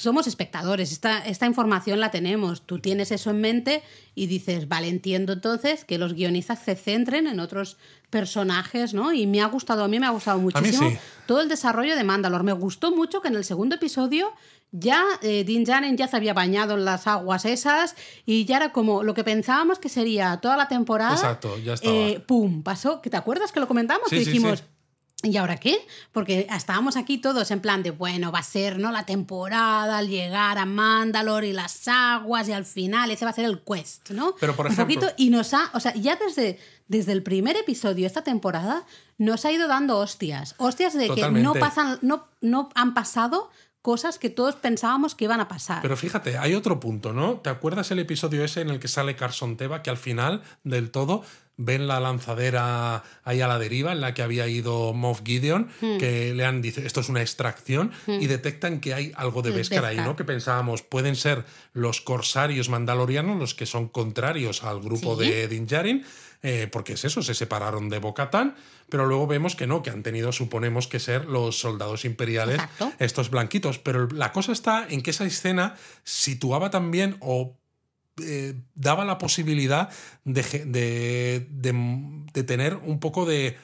somos espectadores, esta, esta información la tenemos, tú tienes eso en mente y dices, vale, entiendo entonces que los guionistas se centren en otros personajes, ¿no? Y me ha gustado, a mí me ha gustado muchísimo sí. todo el desarrollo de Mandalor. Me gustó mucho que en el segundo episodio ya eh, Din Djarin ya se había bañado en las aguas esas y ya era como lo que pensábamos que sería toda la temporada. Exacto, ya estaba. eh, ¡Pum! Pasó, te acuerdas que lo comentamos? Sí, que sí, dijimos, sí. ¿Y ahora qué? Porque estábamos aquí todos en plan de, bueno, va a ser ¿no? la temporada al llegar a Mandalor y las aguas y al final ese va a ser el quest, ¿no? Pero, por Un ejemplo- poquito, y nos ha, o sea, ya desde, desde el primer episodio esta temporada nos ha ido dando hostias. Hostias de que no pasan, no, no han pasado cosas que todos pensábamos que iban a pasar. Pero fíjate, hay otro punto, ¿no? ¿Te acuerdas el episodio ese en el que sale Carson Teva, que al final del todo ven la lanzadera ahí a la deriva en la que había ido Moff Gideon, Hmm. que le han dicho esto es una extracción y detectan que hay algo de Beskar ahí. ¿no? Que pensábamos pueden ser los corsarios mandalorianos los que son contrarios al grupo Sí. de Din Djarin, eh, porque es eso, se separaron de Bocatán, pero luego vemos que no, que han tenido, suponemos que ser los soldados imperiales, Exacto. estos blanquitos. Pero la cosa está en que esa escena situaba también o eh, daba la posibilidad de, ge- de- de- de tener un poco de,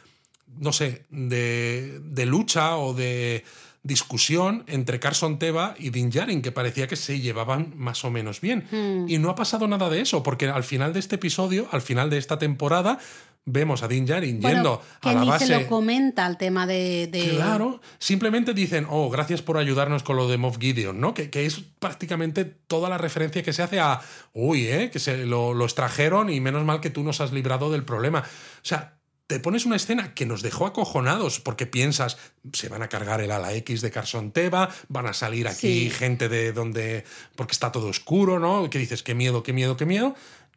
no sé, de, de lucha o de discusión entre Carson Teva y Din Djarin, que parecía que se llevaban más o menos bien. Hmm. Y no ha pasado nada de eso, porque al final de este episodio, al final de esta temporada, vemos a Din Djarin Bueno, yendo que a la ni base... se lo comenta el tema de... de- Claro, simplemente dicen, oh, gracias por ayudarnos con lo de Moff Gideon, ¿no? Que, que es prácticamente toda la referencia que se hace a, uy, ¿eh? Que se lo, lo extrajeron y menos mal que tú nos has librado del problema. O sea, te pones una escena que nos dejó acojonados porque piensas, se van a cargar el ala X de Carson Teva, van a salir aquí Sí. gente de donde, porque está todo oscuro, ¿no? Que dices, qué miedo, qué miedo, qué miedo.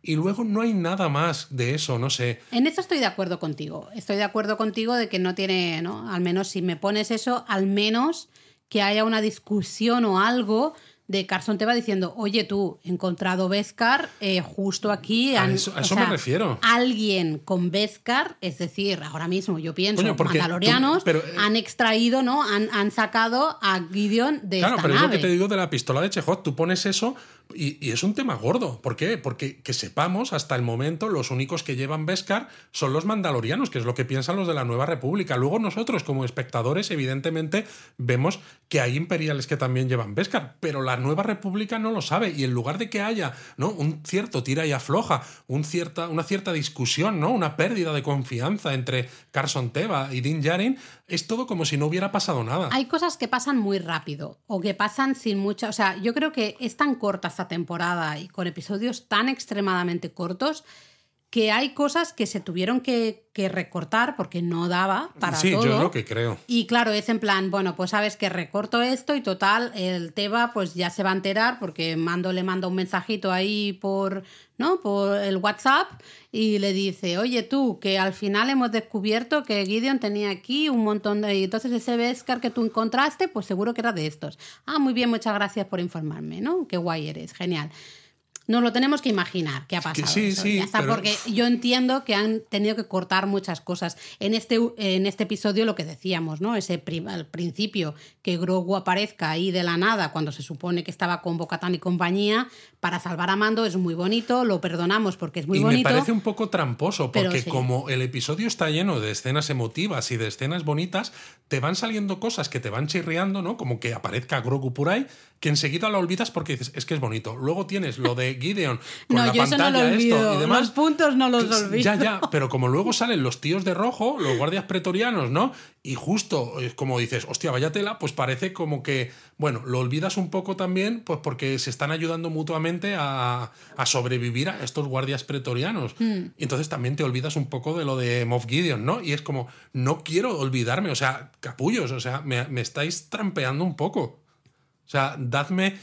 Y luego no hay nada más de eso, no sé. En eso estoy de acuerdo contigo. Estoy de acuerdo contigo de que no tiene, ¿no? Al menos si me pones eso, al menos que haya una discusión o algo de Carson Teva diciendo, oye tú, he encontrado Beskar eh, justo aquí. A eso- a eso me refiero. Alguien con Beskar, es decir, ahora mismo yo pienso, Coño, mandalorianos tú- pero, eh, han extraído, ¿no? Han, han sacado a Gideon de Claro, esta pero es lo nave. que te digo de la pistola de Chekhov. Tú pones eso y, es un tema gordo. ¿Por qué? Porque que sepamos, hasta el momento, los únicos que llevan Beskar son los mandalorianos, que es lo que piensan los de la Nueva República. Luego nosotros, como espectadores, evidentemente, vemos que hay imperiales que también llevan Beskar, pero la Nueva República no lo sabe. Y en lugar de que haya ¿no? un cierto tira y afloja, un cierta, una cierta discusión, ¿no? una pérdida de confianza entre Carson Teva y Din Djarin, es todo como si no hubiera pasado nada. Hay cosas que pasan muy rápido o que pasan sin mucha. O sea, yo creo que es tan corta esta temporada y con episodios tan extremadamente cortos que hay cosas que se tuvieron que, que recortar porque no daba para sí, todo. yo es lo que creo. Y claro, es en plan, bueno, pues sabes que recorto esto y total, el Teba pues ya se va a enterar porque Mando le manda un mensajito ahí por, ¿no? Por el WhatsApp y le dice, oye tú, que al final hemos descubierto que Gideon tenía aquí un montón de... y entonces ese Beskar que tú encontraste, pues seguro que era de estos. Ah, muy bien, muchas gracias por informarme, ¿no? Qué guay eres, genial. Nos lo tenemos que imaginar que ha que pasado. sí, eso, sí, pero- porque yo entiendo que han tenido que cortar muchas cosas. En este, en este episodio lo que decíamos, ¿no? Ese al principio, que Grogu aparezca ahí de la nada cuando se supone que estaba con Bocatán y compañía para salvar a Mando es muy bonito, lo perdonamos porque es muy y bonito. me parece un poco tramposo, porque sí. como el episodio está lleno de escenas emotivas y de escenas bonitas, te van saliendo cosas que te van chirriando, ¿no? Como que aparezca Grogu por ahí, que enseguida lo olvidas porque dices, es que es bonito. Luego tienes lo de Gideon con no, la yo eso no pantalla, lo olvido. esto y demás. Los puntos no los olvido. Ya, ya, pero como luego salen los tíos de rojo, los guardias pretorianos, ¿no? Y justo como dices, hostia, vaya tela, pues parece como que, bueno, lo olvidas un poco también, pues porque se están ayudando mutuamente a, a sobrevivir a estos guardias pretorianos. Hmm. Y entonces también te olvidas un poco de lo de Moff Gideon, ¿no? Y es como, no quiero olvidarme, o sea, capullos, o sea, me, me estáis trampeando un poco. O sea, dadme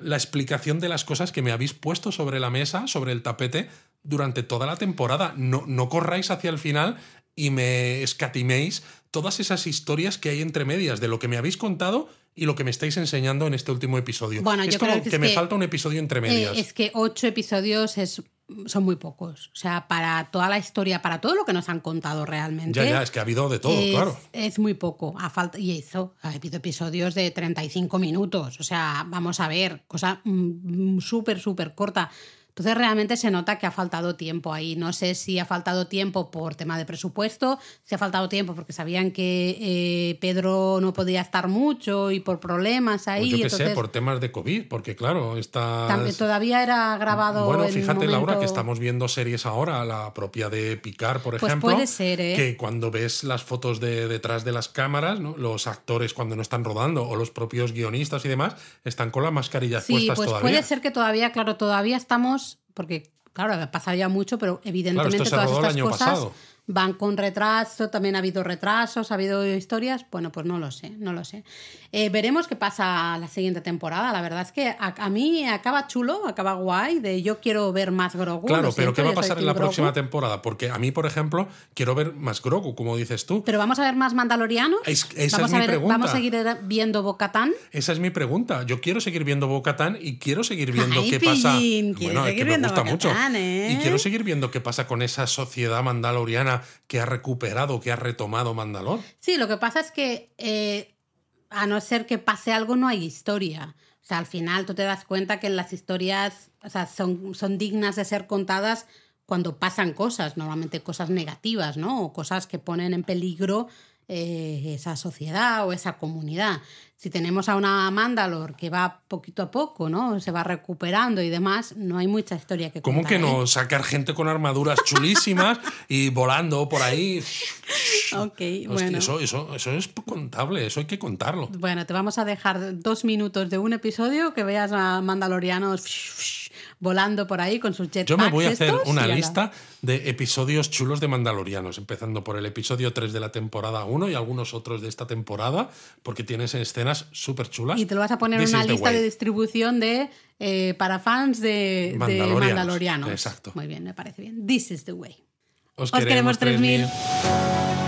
la explicación de las cosas que me habéis puesto sobre la mesa, sobre el tapete, durante toda la temporada. No, no corráis hacia el final y me escatiméis todas esas historias que hay entre medias de lo que me habéis contado y lo que me estáis enseñando en este último episodio. Bueno, es yo como creo que, que es me que, falta un episodio entre medias. Eh, es que ocho episodios es, son muy pocos. O sea, para toda la historia, para todo lo que nos han contado realmente. ya, ya, es que ha habido de todo, es, claro. es muy poco. A falta, y eso, ha habido episodios de 35 minutos. O sea, vamos a ver, cosa mm, súper, súper corta. Entonces realmente se nota que ha faltado tiempo ahí. No sé si ha faltado tiempo por tema de presupuesto, si ha faltado tiempo porque sabían que eh, Pedro no podía estar mucho y por problemas ahí. Pues yo qué sé, entonces, por temas de COVID, porque claro, está... todavía era grabado. Bueno, en fíjate, Laura, momento- que estamos viendo series ahora, la propia de Picar, por Pues ejemplo. puede ser, ¿eh? Que cuando ves las fotos de detrás de las cámaras, ¿no? los actores cuando no están rodando, o los propios guionistas y demás, están con las mascarillas Sí, puestas pues todavía. puede ser que todavía, claro, todavía estamos, porque claro, ha pasado ya mucho, pero evidentemente Claro, esto se todas rodó el estas año cosas pasado. Van con retraso, también ha habido retrasos, ha habido historias, bueno, pues no lo sé, no lo sé. Eh, veremos qué pasa la siguiente temporada. La verdad es que a, a, mí acaba chulo, acaba guay, de yo quiero ver más Grogu. Claro, pero ¿qué va a pasar en la Grogu. próxima temporada? Porque a mí, por ejemplo, quiero ver más Grogu, como dices tú. Pero vamos a ver más Mandalorianos. Es, esa vamos es mi ver, pregunta. Vamos a seguir viendo Bocatán. Esa es mi pregunta. Yo quiero seguir viendo Bocatán y quiero seguir viendo Ay, qué Pillín, pasa. Bueno, es que me gusta mucho. ¿eh? Y quiero seguir viendo qué pasa con esa sociedad mandaloriana que ha recuperado, que ha retomado Mandalor. Sí, lo que pasa es que eh, a no ser que pase algo, no hay historia. O sea, al final tú te das cuenta que las historias o sea, son, son dignas de ser contadas cuando pasan cosas, normalmente cosas negativas, ¿no? O cosas que ponen en peligro eh, esa sociedad o esa comunidad. Si tenemos a una Mandalor que va poquito a poco, ¿no? Se va recuperando y demás, no hay mucha historia que ¿Cómo contar. que ¿eh? no? Sacar gente con armaduras chulísimas y volando por ahí. Ok, Hostia, bueno. eso, eso, eso es contable, eso hay que contarlo. Bueno, te vamos a dejar dos minutos de un episodio que veas a mandalorianos volando por ahí con sus jetpacks. Yo me voy a hacer una lista de episodios chulos de Mandalorianos, empezando por el episodio 3 de la temporada 1 y algunos otros de esta temporada, porque tienes escenas súper chulas. Y te lo vas a poner en una lista de distribución de eh, para fans de de Mandalorianos. Exacto. Muy bien, me parece bien. This is the way. Os, Os queremos 3000. 3000.